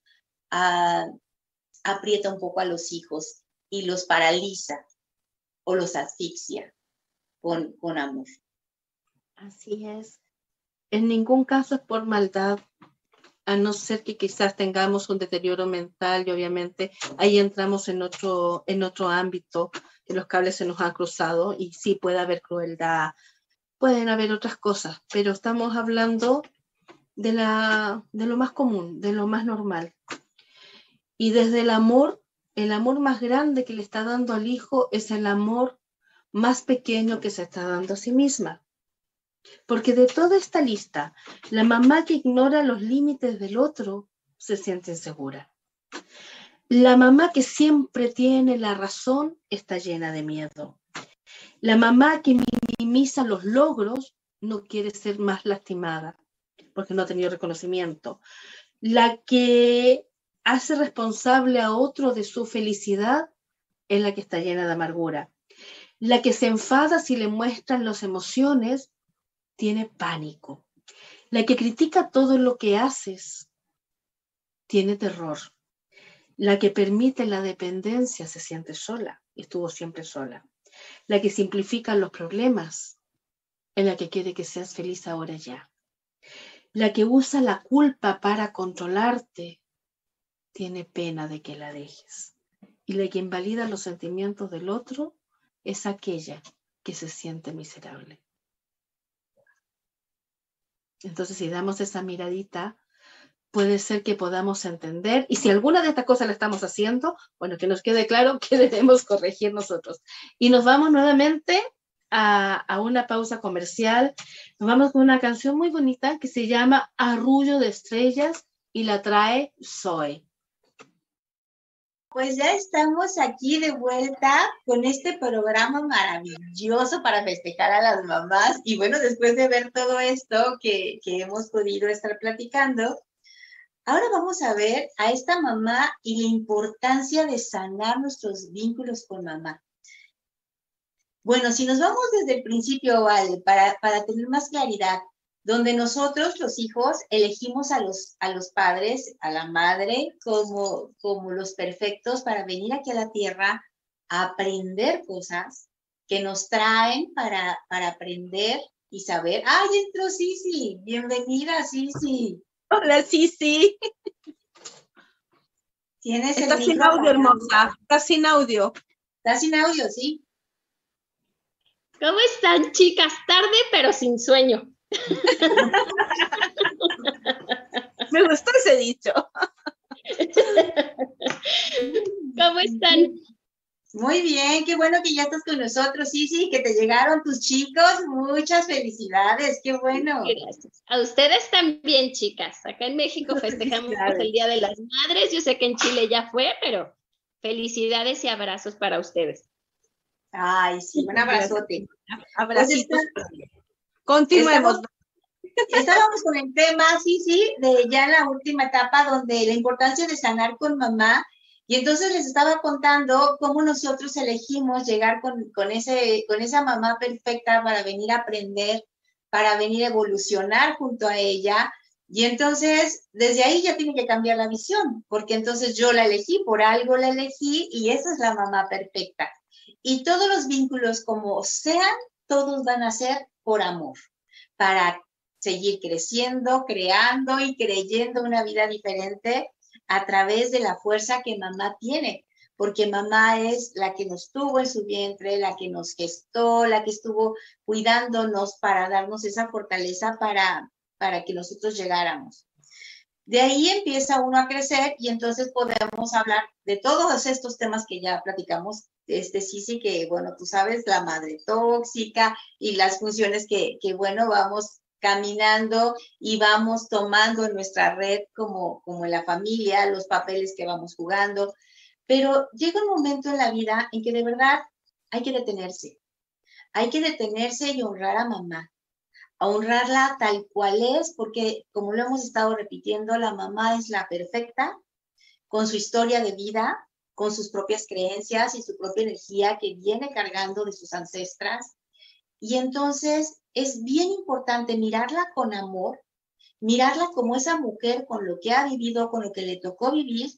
ah, aprieta un poco a los hijos y los paraliza o los asfixia con amor. Así es. En ningún caso es por maldad, a no ser que quizás tengamos un deterioro mental y obviamente ahí entramos en otro, en otro ámbito, que los cables se nos han cruzado y sí puede haber crueldad, pueden haber otras cosas, pero estamos hablando de, la, de lo más común, de lo más normal. Y desde el amor, el amor más grande que le está dando al hijo es el amor más pequeño que se está dando a sí misma. Porque de toda esta lista, la mamá que ignora los límites del otro se siente insegura. La mamá que siempre tiene la razón está llena de miedo. La mamá que minimiza los logros no quiere ser más lastimada porque no ha tenido reconocimiento. La que hace responsable a otro de su felicidad es la que está llena de amargura. La que se enfada si le muestran las emociones tiene pánico. La que critica todo lo que haces tiene terror. La que permite la dependencia se siente sola, estuvo siempre sola. La que simplifica los problemas es la que quiere que seas feliz ahora ya. La que usa la culpa para controlarte tiene pena de que la dejes. Y la que invalida los sentimientos del otro es aquella que se siente miserable. Entonces, si damos esa miradita, puede ser que podamos entender, y si alguna de estas cosas la estamos haciendo, bueno, que nos quede claro que debemos corregir nosotros. Y nos vamos nuevamente a, a, una pausa comercial. Nos vamos con una canción muy bonita que se llama Arrullo de Estrellas y la trae Zoe. Pues ya estamos aquí de vuelta con este programa maravilloso para festejar a las mamás. Y bueno, después de ver todo esto que, que hemos podido estar platicando, ahora vamos a ver a esta mamá y la importancia de sanar nuestros vínculos con mamá. Bueno, si nos vamos desde el principio, Vale, para, para tener más claridad, donde nosotros, los hijos, elegimos a los, a los padres, a la madre, como, como los perfectos para venir aquí a la tierra a aprender cosas que nos traen para, para aprender y saber. ¡Ay, entró Sisi! Bienvenida, Sisi. Hola, Sisi. Tienes Está sin audio, hermosa. Está sin audio. Está sin audio, sí. ¿Cómo están, chicas? Tarde, pero sin sueño. Me gustó ese dicho. ¿Cómo están? Muy bien, qué bueno que ya estás con nosotros, sí, sí, que te llegaron tus chicos. Muchas felicidades, qué bueno. Gracias. A ustedes también, chicas. Acá en México festejamos el Día de las Madres. Yo sé que en Chile ya fue, pero felicidades y abrazos para ustedes. Ay, sí, un abrazote. Abracitos. Continuemos. Estábamos, con el tema, sí, sí, de ya la última etapa, donde la importancia de sanar con mamá Y entonces les estaba contando cómo nosotros elegimos llegar con, con, ese, con esa mamá perfecta para venir a aprender, para venir a evolucionar junto a ella. Y entonces, desde ahí ya tiene que cambiar la visión, porque entonces yo la elegí, por algo la elegí y esa es la mamá perfecta. Y todos los vínculos como sean, todos van a ser por amor, para seguir creciendo, creando y creyendo una vida diferente a través de la fuerza que mamá tiene, porque mamá es la que nos tuvo en su vientre, la que nos gestó, la que estuvo cuidándonos para darnos esa fortaleza para, para que nosotros llegáramos. De ahí empieza uno a crecer y entonces podemos hablar de todos estos temas que ya platicamos. Este sí, sí, que bueno, tú sabes, la madre tóxica y las funciones que, que bueno, vamos caminando y vamos tomando en nuestra red como, como en la familia, los papeles que vamos jugando. Pero llega un momento en la vida en que de verdad hay que detenerse. Hay que detenerse y honrar a mamá, a honrarla tal cual es, porque como lo hemos estado repitiendo, la mamá es la perfecta, con su historia de vida, con sus propias creencias y su propia energía que viene cargando de sus ancestras. Y entonces es bien importante mirarla con amor, mirarla como esa mujer con lo que ha vivido, con lo que le tocó vivir,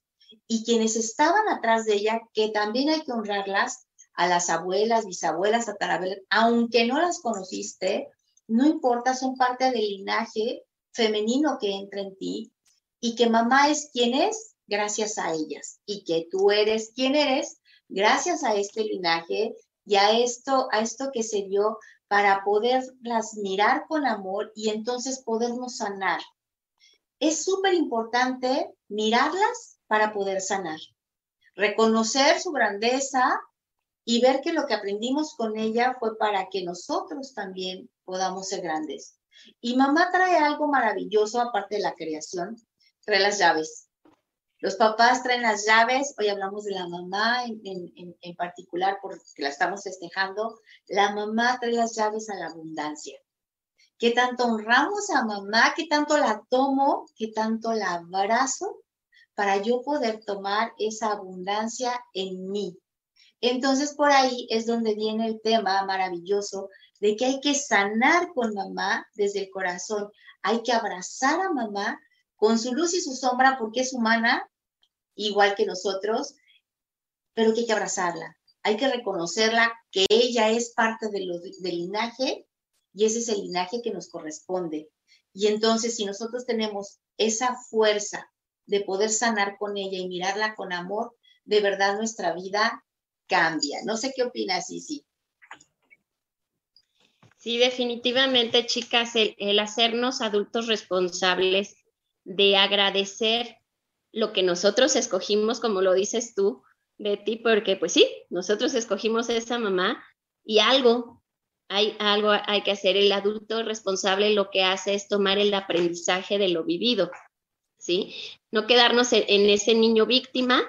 y quienes estaban atrás de ella, que también hay que honrarlas, a las abuelas, bisabuelas, tatarabuelas, aunque no las conociste, no importa, son parte del linaje femenino que entra en ti y que mamá es quien es gracias a ellas y que tú eres quien eres gracias a este linaje y a esto, a esto que se dio para poderlas mirar con amor y entonces podernos sanar. Es súper importante mirarlas para poder sanar, reconocer su grandeza y ver que lo que aprendimos con ella fue para que nosotros también podamos ser grandes. Y mamá trae algo maravilloso aparte de la creación, trae las llaves. Los papás traen las llaves, hoy hablamos de la mamá en, en, particular porque la estamos festejando. La mamá trae las llaves a la abundancia. ¿Qué tanto honramos a mamá? ¿Qué tanto la tomo? ¿Qué tanto la abrazo para yo poder tomar esa abundancia en mí? Entonces por ahí es donde viene el tema maravilloso de que hay que sanar con mamá desde el corazón. Hay que abrazar a mamá con su luz y su sombra porque es humana, igual que nosotros, pero que hay que abrazarla. Hay que reconocerla que ella es parte de del linaje y ese es el linaje que nos corresponde. Y entonces, si nosotros tenemos esa fuerza de poder sanar con ella y mirarla con amor, de verdad nuestra vida cambia. No sé qué opinas, sí. Sí, definitivamente, chicas, el hacernos adultos responsables de agradecer lo que nosotros escogimos, como lo dices tú, Betty, porque pues sí, nosotros escogimos esa mamá y algo, hay algo hay que hacer. El adulto responsable lo que hace es tomar el aprendizaje de lo vivido, ¿sí? No quedarnos en, ese niño víctima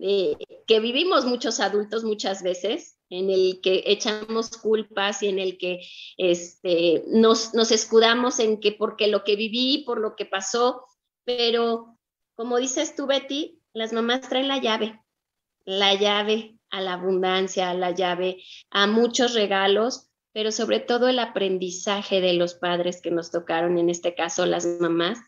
eh, que vivimos muchos adultos muchas veces, en el que echamos culpas y en el que este, nos, nos escudamos en que porque lo que viví, por lo que pasó, pero como dices tú, Betty, las mamás traen la llave, la llave a la abundancia, la llave a muchos regalos, pero sobre todo el aprendizaje de los padres que nos tocaron, en este caso las mamás,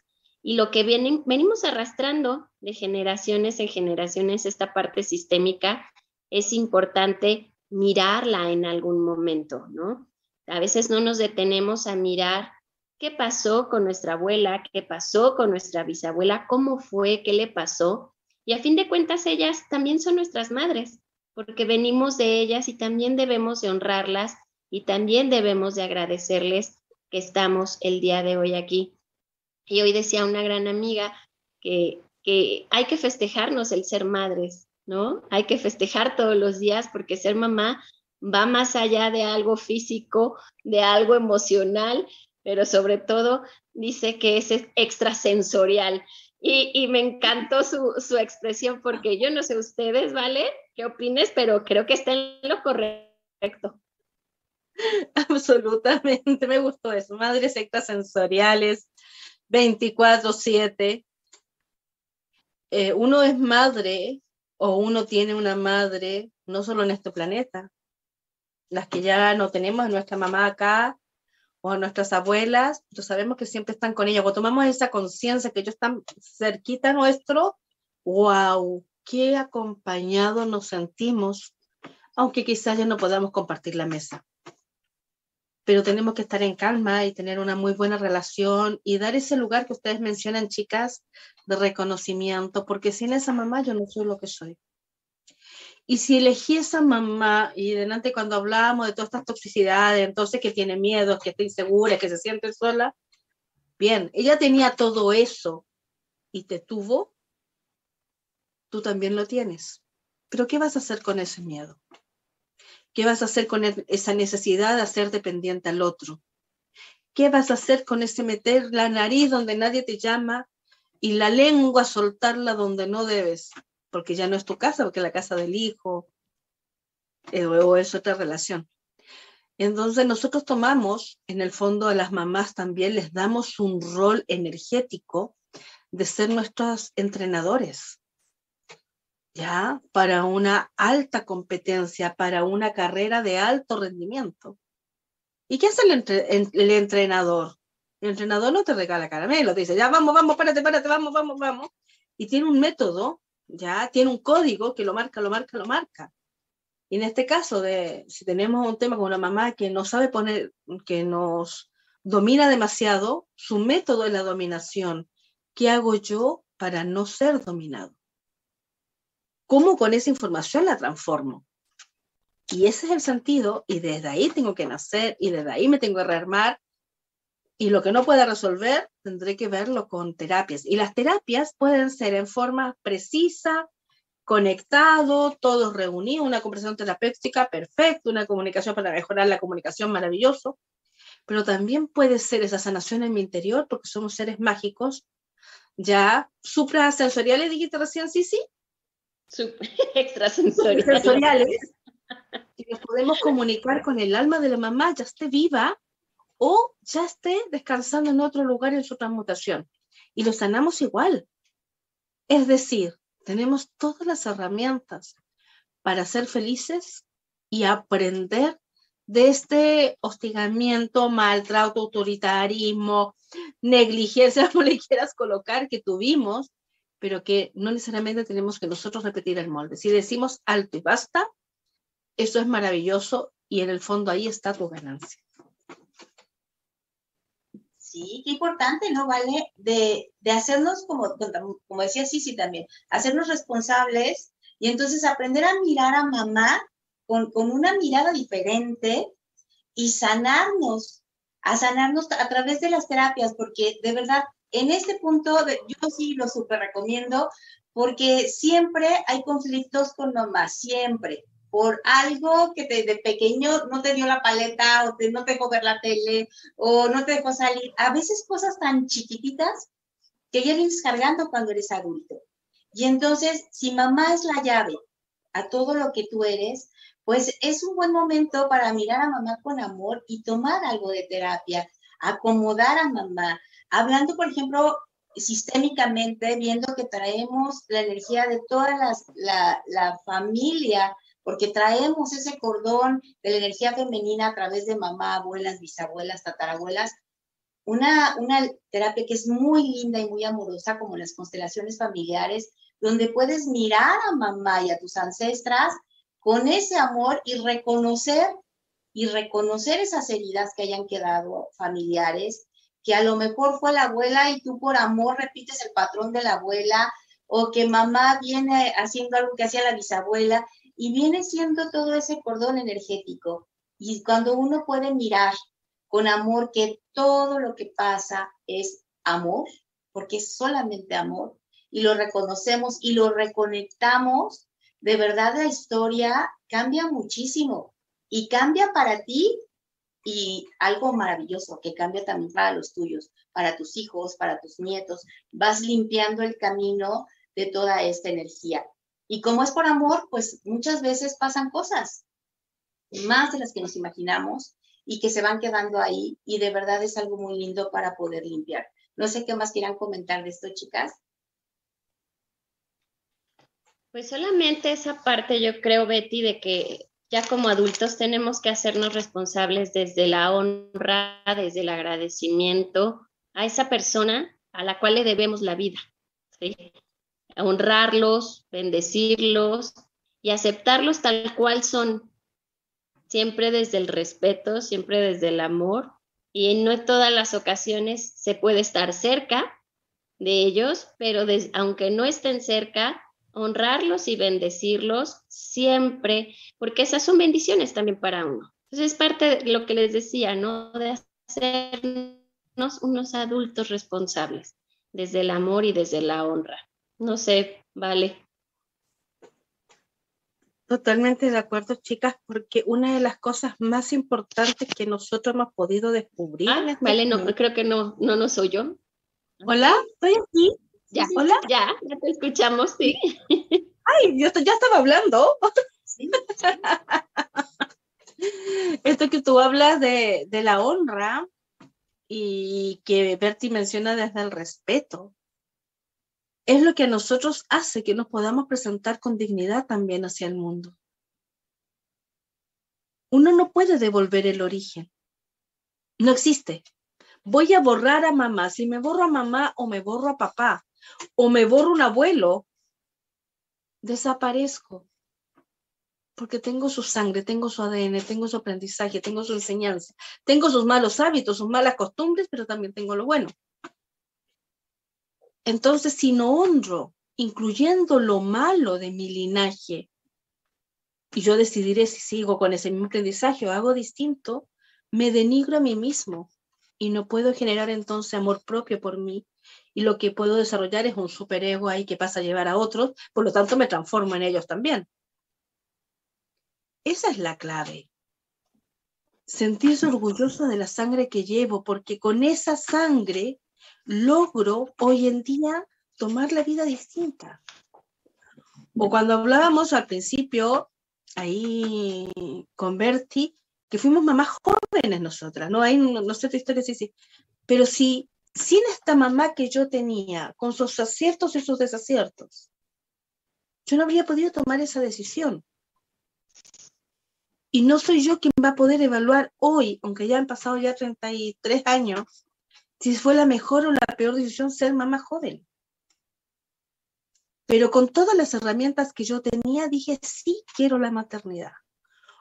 y lo que vienen, venimos arrastrando de generaciones en generaciones, esta parte sistémica, es importante mirarla en algún momento, ¿no? A veces no nos detenemos a mirar qué pasó con nuestra abuela, qué pasó con nuestra bisabuela, cómo fue, qué le pasó. Y a fin de cuentas ellas también son nuestras madres, porque venimos de ellas y también debemos de honrarlas y también debemos de agradecerles que estamos el día de hoy aquí. Y hoy decía una gran amiga que, que hay que festejarnos el ser madres, ¿no? Hay que festejar todos los días porque ser mamá va más allá de algo físico, de algo emocional pero sobre todo dice que es extrasensorial. Y, y me encantó su, su, expresión porque yo no sé ustedes, ¿vale? ¿Qué opines? Pero creo que está en lo correcto. Absolutamente, me gustó eso. Madres extrasensoriales, 24/7. Eh, uno es madre o uno tiene una madre, no solo en este planeta, las que ya no tenemos, nuestra mamá acá, o nuestras abuelas, pues sabemos que siempre están con ella. Cuando tomamos esa conciencia que ellos están cerquita nuestro, wow, qué acompañado nos sentimos, aunque quizás ya no podamos compartir la mesa. Pero tenemos que estar en calma y tener una muy buena relación y dar ese lugar que ustedes mencionan, chicas, de reconocimiento, porque sin esa mamá yo no soy lo que soy. Y si elegí esa mamá, y delante cuando hablábamos de todas estas toxicidades, entonces que tiene miedo, que está insegura, que se siente sola, bien, ella tenía todo eso y te tuvo, tú también lo tienes. Pero ¿qué vas a hacer con ese miedo? ¿Qué vas a hacer con esa necesidad de ser dependiente al otro? ¿Qué vas a hacer con ese meter la nariz donde nadie te llama y la lengua soltarla donde no debes? porque ya no es tu casa, porque es la casa del hijo, eh, o es otra relación. Entonces nosotros tomamos, en el fondo a las mamás también les damos un rol energético de ser nuestros entrenadores, ¿ya? Para una alta competencia, para una carrera de alto rendimiento. ¿Y qué hace el, entrenador? El entrenador no te regala caramelo, te dice, ya vamos, vamos, párate, párate, vamos, vamos, vamos. Y tiene un método ya tiene un código que lo marca, lo marca, lo marca. Y en este caso, de, si tenemos un tema con una mamá que no sabe poner, que nos domina demasiado, su método es la dominación. ¿Qué hago yo para no ser dominado? ¿Cómo con esa información la transformo? Y ese es el sentido, y desde ahí tengo que nacer, y desde ahí me tengo que rearmar, y lo que no pueda resolver, tendré que verlo con terapias. Y las terapias pueden ser en forma precisa, conectado, todos reunidos, una conversación terapéutica perfecta, una comunicación para mejorar la comunicación maravilloso, pero también puede ser esa sanación en mi interior, porque somos seres mágicos, ya suprasensoriales, dijiste recién, sí, sí. Extrasensoriales. y nos podemos comunicar con el alma de la mamá, ya esté viva, o ya esté descansando en otro lugar en su transmutación. Y lo sanamos igual. Es decir, tenemos todas las herramientas para ser felices y aprender de este hostigamiento, maltrato, autoritarismo, negligencia, como le quieras colocar, que tuvimos, pero que no necesariamente tenemos que nosotros repetir el molde. Si decimos alto y basta, eso es maravilloso y en el fondo ahí está tu ganancia. Sí, qué importante, ¿no? Vale, de, de hacernos, como, como decía Sisi también, hacernos responsables y entonces aprender a mirar a mamá con, con una mirada diferente y sanarnos, a sanarnos a través de las terapias, porque de verdad, en este punto yo sí lo súper recomiendo, porque siempre hay conflictos con mamá, siempre por algo que te, de pequeño no te dio la paleta o te, no te dejó ver la tele o no te dejó salir. A veces cosas tan chiquititas que ya vienes cargando cuando eres adulto. Y entonces, si mamá es la llave a todo lo que tú eres, pues es un buen momento para mirar a mamá con amor y tomar algo de terapia, acomodar a mamá, hablando, por ejemplo, sistémicamente, viendo que traemos la energía de toda la, la familia porque traemos ese cordón de la energía femenina a través de mamá, abuelas, bisabuelas, tatarabuelas. Una, una terapia que es muy linda y muy amorosa, como las constelaciones familiares, donde puedes mirar a mamá y a tus ancestras con ese amor y reconocer y reconocer esas heridas que hayan quedado familiares, que a lo mejor fue la abuela y tú por amor repites el patrón de la abuela, o que mamá viene haciendo algo que hacía la bisabuela y viene siendo todo ese cordón energético. Y cuando uno puede mirar con amor que todo lo que pasa es amor, porque es solamente amor, y lo reconocemos y lo reconectamos, de verdad la historia cambia muchísimo y cambia para ti y algo maravilloso que cambia también para los tuyos, para tus hijos, para tus nietos. Vas limpiando el camino de toda esta energía. Y como es por amor, pues muchas veces pasan cosas, más de las que nos imaginamos y que se van quedando ahí y de verdad es algo muy lindo para poder limpiar. No sé qué más quieran comentar de esto, chicas. Pues solamente esa parte yo creo, Betty, de que ya como adultos tenemos que hacernos responsables desde la honra, desde el agradecimiento a esa persona a la cual le debemos la vida. honrarlos, bendecirlos y aceptarlos tal cual son, siempre desde el respeto, siempre desde el amor. Y no en todas las ocasiones se puede estar cerca de ellos, pero aunque no estén cerca, honrarlos y bendecirlos siempre, porque esas son bendiciones también para uno. Entonces es parte de lo que les decía, ¿no? De hacernos unos adultos responsables, desde el amor y desde la honra. No sé, vale. Totalmente de acuerdo, chicas, porque una de las cosas más importantes que nosotros hemos podido descubrir. Ah, este vale, no, creo que no, no nos oyó. Hola, estoy aquí. Ya, Hola. Ya, ya te escuchamos, sí. Ay, yo ya estaba hablando. Esto que tú hablas de, de la honra y que Bertie menciona desde el respeto, es lo que a nosotros hace que nos podamos presentar con dignidad también hacia el mundo. Uno no puede devolver el origen. No existe. Voy a borrar a mamá. Si me borro a mamá o me borro a papá o me borro un abuelo, desaparezco. Porque tengo su sangre, tengo su ADN, tengo su aprendizaje, tengo su enseñanza, tengo sus malos hábitos, sus malas costumbres, pero también tengo lo bueno. Entonces, si no honro, incluyendo lo malo de mi linaje, y yo decidiré si sigo con ese mismo aprendizaje o hago distinto, me denigro a mí mismo y no puedo generar entonces amor propio por mí. Y lo que puedo desarrollar es un superego ahí que pasa a llevar a otros, por lo tanto me transformo en ellos también. Esa es la clave. Sentirse orgulloso de la sangre que llevo, porque con esa sangre logro hoy en día tomar la vida distinta. O cuando hablábamos al principio, ahí con Bertie, que fuimos mamás jóvenes nosotras, ¿no? hay no, sé tu historia, sí, sí. Pero si sin esta mamá que yo tenía, con sus aciertos y sus desaciertos, yo no habría podido tomar esa decisión. Y no soy yo quien va a poder evaluar hoy, aunque ya han pasado ya 33 años, si fue la mejor o la peor decisión ser mamá joven. Pero con todas las herramientas que yo tenía, dije, sí quiero la maternidad.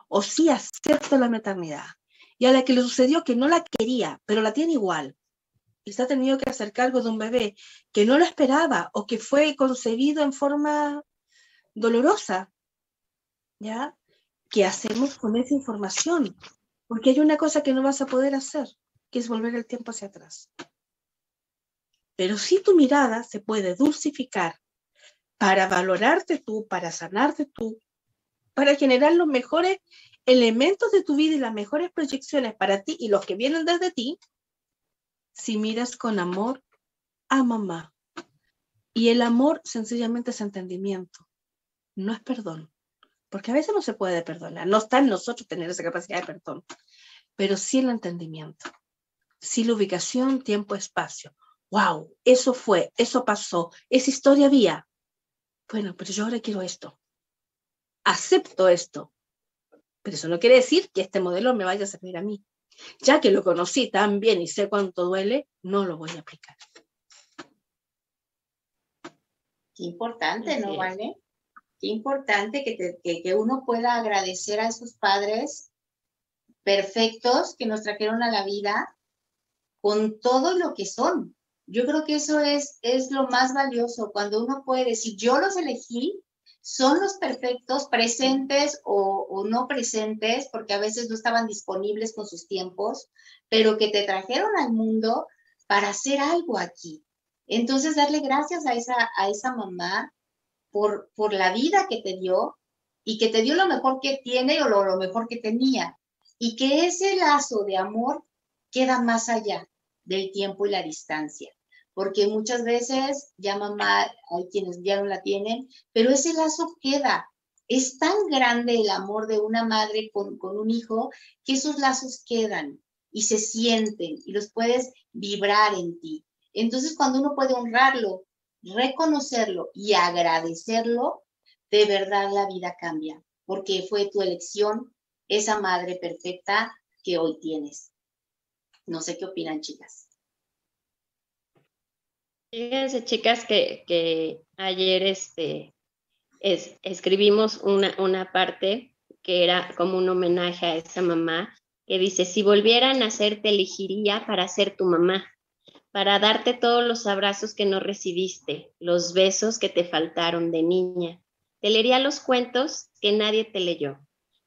O sí acepto la maternidad. Y a la que le sucedió que no la quería, pero la tiene igual. Y se ha tenido que hacer cargo de un bebé que no lo esperaba o que fue concebido en forma dolorosa. ¿Ya? ¿Qué hacemos con esa información? Porque hay una cosa que no vas a poder hacer que es volver el tiempo hacia atrás. Pero si tu mirada se puede dulcificar para valorarte tú, para sanarte tú, para generar los mejores elementos de tu vida y las mejores proyecciones para ti y los que vienen desde ti, si miras con amor a mamá. Y el amor sencillamente es entendimiento, no es perdón, porque a veces no se puede perdonar, no está en nosotros tener esa capacidad de perdón, pero sí el entendimiento sí la ubicación, tiempo, espacio. ¡Wow! Eso fue, eso pasó, esa historia había. Bueno, pero yo ahora quiero esto. Acepto esto. Pero eso no quiere decir que este modelo me vaya a servir a mí. Ya que lo conocí tan bien y sé cuánto duele, no lo voy a aplicar. Qué importante, ¿no, Vale? Qué importante que, que uno pueda agradecer a esos padres perfectos que nos trajeron a la vida con todo lo que son. Yo creo que eso es, es lo más valioso, cuando uno puede decir, yo los elegí, son los perfectos, presentes o, o, no presentes, porque a veces no estaban disponibles con sus tiempos, pero que te trajeron al mundo para hacer algo aquí. Entonces, darle gracias a esa, a esa mamá por, por la vida que te dio y que te dio lo mejor que tiene o lo, lo mejor que tenía. Y que ese lazo de amor queda más allá del tiempo y la distancia. Porque muchas veces ya mamá, hay quienes ya no la tienen, pero ese lazo queda. Es tan grande el amor de una madre con, un hijo que esos lazos quedan y se sienten y los puedes vibrar en ti. Entonces, cuando uno puede honrarlo, reconocerlo y agradecerlo, de verdad la vida cambia, porque fue tu elección esa madre perfecta que hoy tienes. No sé qué opinan, chicas. Fíjense, chicas, que, ayer este, escribimos una, una parte que era como un homenaje a esa mamá, que dice, si volviera a nacer, te elegiría para ser tu mamá, para darte todos los abrazos que no recibiste, los besos que te faltaron de niña. Te leería los cuentos que nadie te leyó.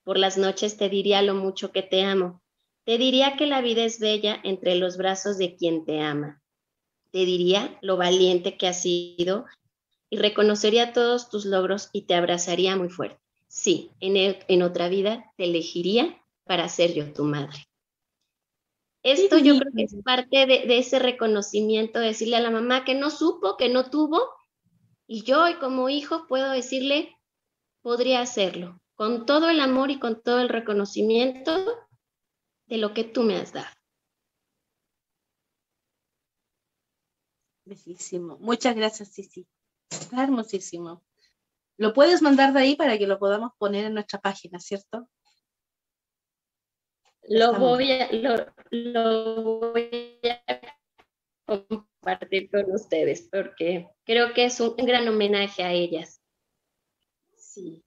Por las noches te diría lo mucho que te amo. Te diría que la vida es bella entre los brazos de quien te ama. Te diría lo valiente que has sido y reconocería todos tus logros y te abrazaría muy fuerte. Sí, en, otra vida te elegiría para ser yo tu madre. Esto yo creo que es parte de, de, ese reconocimiento, decirle a la mamá que no supo, que no tuvo, y yo como hijo puedo decirle, podría hacerlo, con todo el amor y con todo el reconocimiento de lo que tú me has dado. Bellísimo. Muchas gracias, Sisi. Está hermosísimo. Lo puedes mandar de ahí para que lo podamos poner en nuestra página, ¿cierto? Lo voy, a, lo, voy a compartir con ustedes porque creo que es un gran homenaje a ellas. Sí,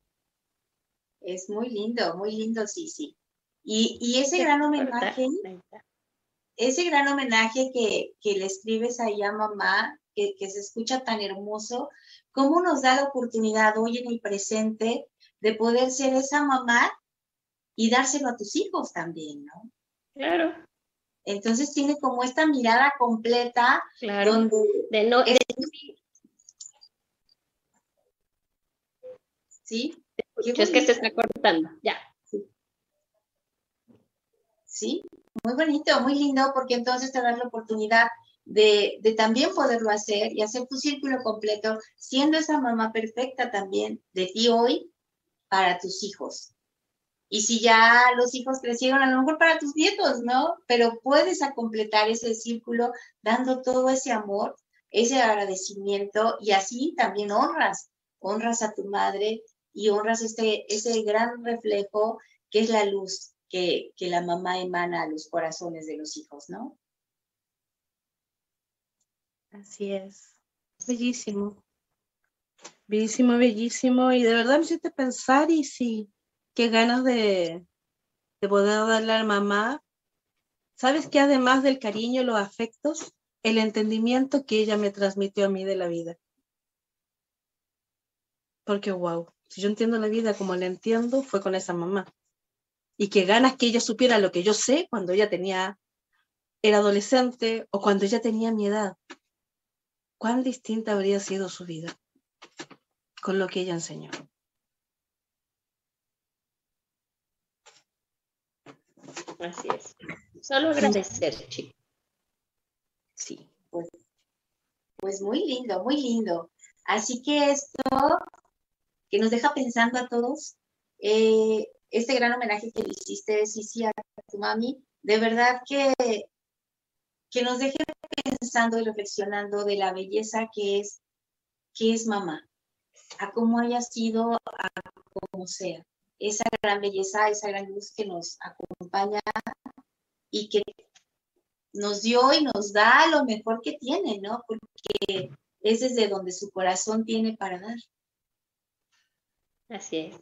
es muy lindo, muy lindo, sí, sí. Y, ese gran homenaje, ese gran homenaje que, le escribes ahí a mamá, que, que, se escucha tan hermoso, ¿cómo nos da la oportunidad hoy en el presente de poder ser esa mamá y dárselo a tus hijos también, ¿no? Claro. Entonces tiene como esta mirada completa claro. donde de no, ¿Sí? Es que se está cortando, ya. Sí. Muy bonito, muy lindo, porque entonces te das la oportunidad de, de, también poderlo hacer y hacer tu círculo completo, siendo esa mamá perfecta también de ti hoy para tus hijos. Y si ya los hijos crecieron, a lo mejor para tus nietos, ¿no? Pero puedes completar ese círculo dando todo ese amor, ese agradecimiento y así también honras, honras a tu madre y honras este, ese gran reflejo que es la luz que, que la mamá emana a los corazones de los hijos, ¿no? Así es. Bellísimo. Bellísimo, bellísimo. Y de verdad me hiciste pensar y sí, qué ganas de, de poder darle a la mamá. ¿Sabes que además del cariño, los afectos, el entendimiento que ella me transmitió a mí de la vida? Porque, wow, si yo entiendo la vida como la entiendo, fue con esa mamá. Y qué ganas que ella supiera lo que yo sé cuando ella tenía, era adolescente o cuando ella tenía mi edad. Cuán distinta habría sido su vida con lo que ella enseñó. Así es. Solo agradecer, chicos. Sí, pues, pues muy lindo, muy lindo. Así que esto que nos deja pensando a todos. Eh, este gran homenaje que hiciste, Sisi, a tu mami, de verdad que, que nos deje pensando y reflexionando de la belleza que es, que es mamá, a cómo haya sido, a cómo sea. Esa gran belleza, esa gran luz que nos acompaña y que nos dio y nos da lo mejor que tiene, ¿no? Porque es desde donde su corazón tiene para dar. Así es.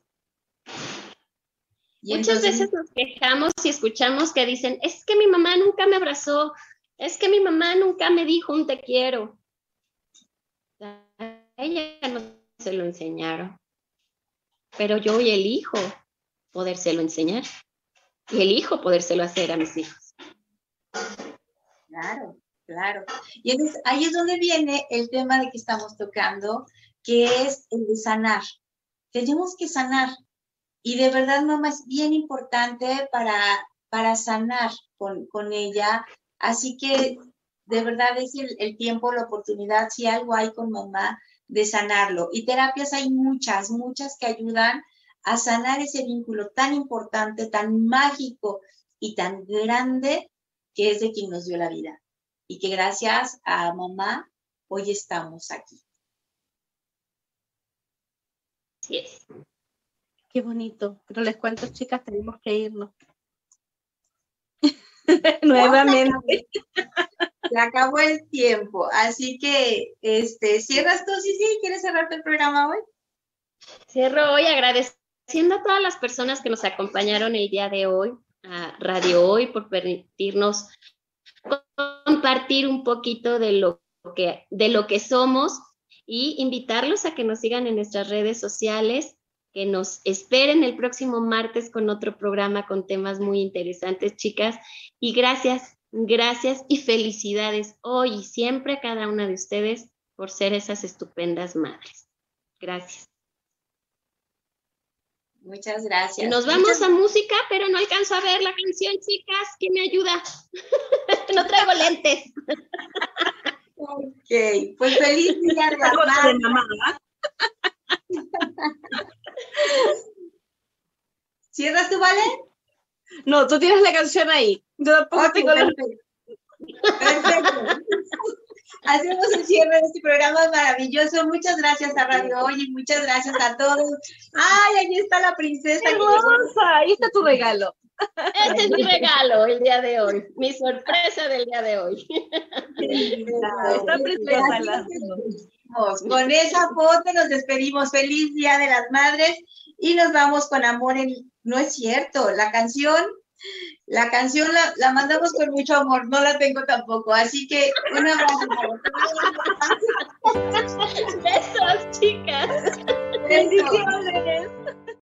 Muchas veces nos quejamos y escuchamos que dicen, es que mi mamá nunca me abrazó, es que mi mamá nunca me dijo un te quiero. A ella no se lo enseñaron, pero yo hoy elijo podérselo enseñar y elijo podérselo hacer a mis hijos. Claro, claro. Y entonces ahí es donde viene el tema de que estamos tocando, que es el de sanar tenemos que sanar. Y de verdad, mamá, es bien importante para, para sanar con, con ella. Así que de verdad es el, tiempo, la oportunidad, si algo hay con mamá, de sanarlo. Y terapias hay muchas, muchas que ayudan a sanar ese vínculo tan importante, tan mágico y tan grande que es de quien nos dio la vida. Y que gracias a mamá hoy estamos aquí. Así. Qué bonito. Pero les cuento, chicas, tenemos que irnos. Nuevamente. Se acabó el tiempo. Así que, este, ¿cierras tú, sí, sí? ¿Quieres cerrarte el programa hoy? Cierro hoy agradeciendo a todas las personas que nos acompañaron el día de hoy, a Radio Hoy, por permitirnos compartir un poquito de lo que, de lo que somos y invitarlos a que nos sigan en nuestras redes sociales, que nos esperen el próximo martes con otro programa con temas muy interesantes, chicas. Y gracias, gracias y felicidades hoy y siempre a cada una de ustedes por ser esas estupendas madres. Gracias. Muchas gracias. Nos vamos a música, pero no alcanzo a ver la canción, chicas. ¿Quién me ayuda? no traigo lentes. ok, pues feliz día de la mamá. ¿Cierras tu vale? No, tú tienes la canción ahí. Yo tampoco tengo la... Perfecto. Hacemos el cierre de este programa maravilloso. Muchas gracias a Radio Hoy y muchas gracias a todos. Ay, ahí está la princesa. Hermosa, ahí está tu regalo. Este es mi regalo el día de hoy, mi sorpresa del día de hoy. Está preciosa. Con esa foto nos despedimos. Feliz Día de las Madres y nos vamos con amor en... No es cierto, la canción la canción la, mandamos con mucho amor, no la tengo tampoco, así que un abrazo Besos, chicas. Bendiciones.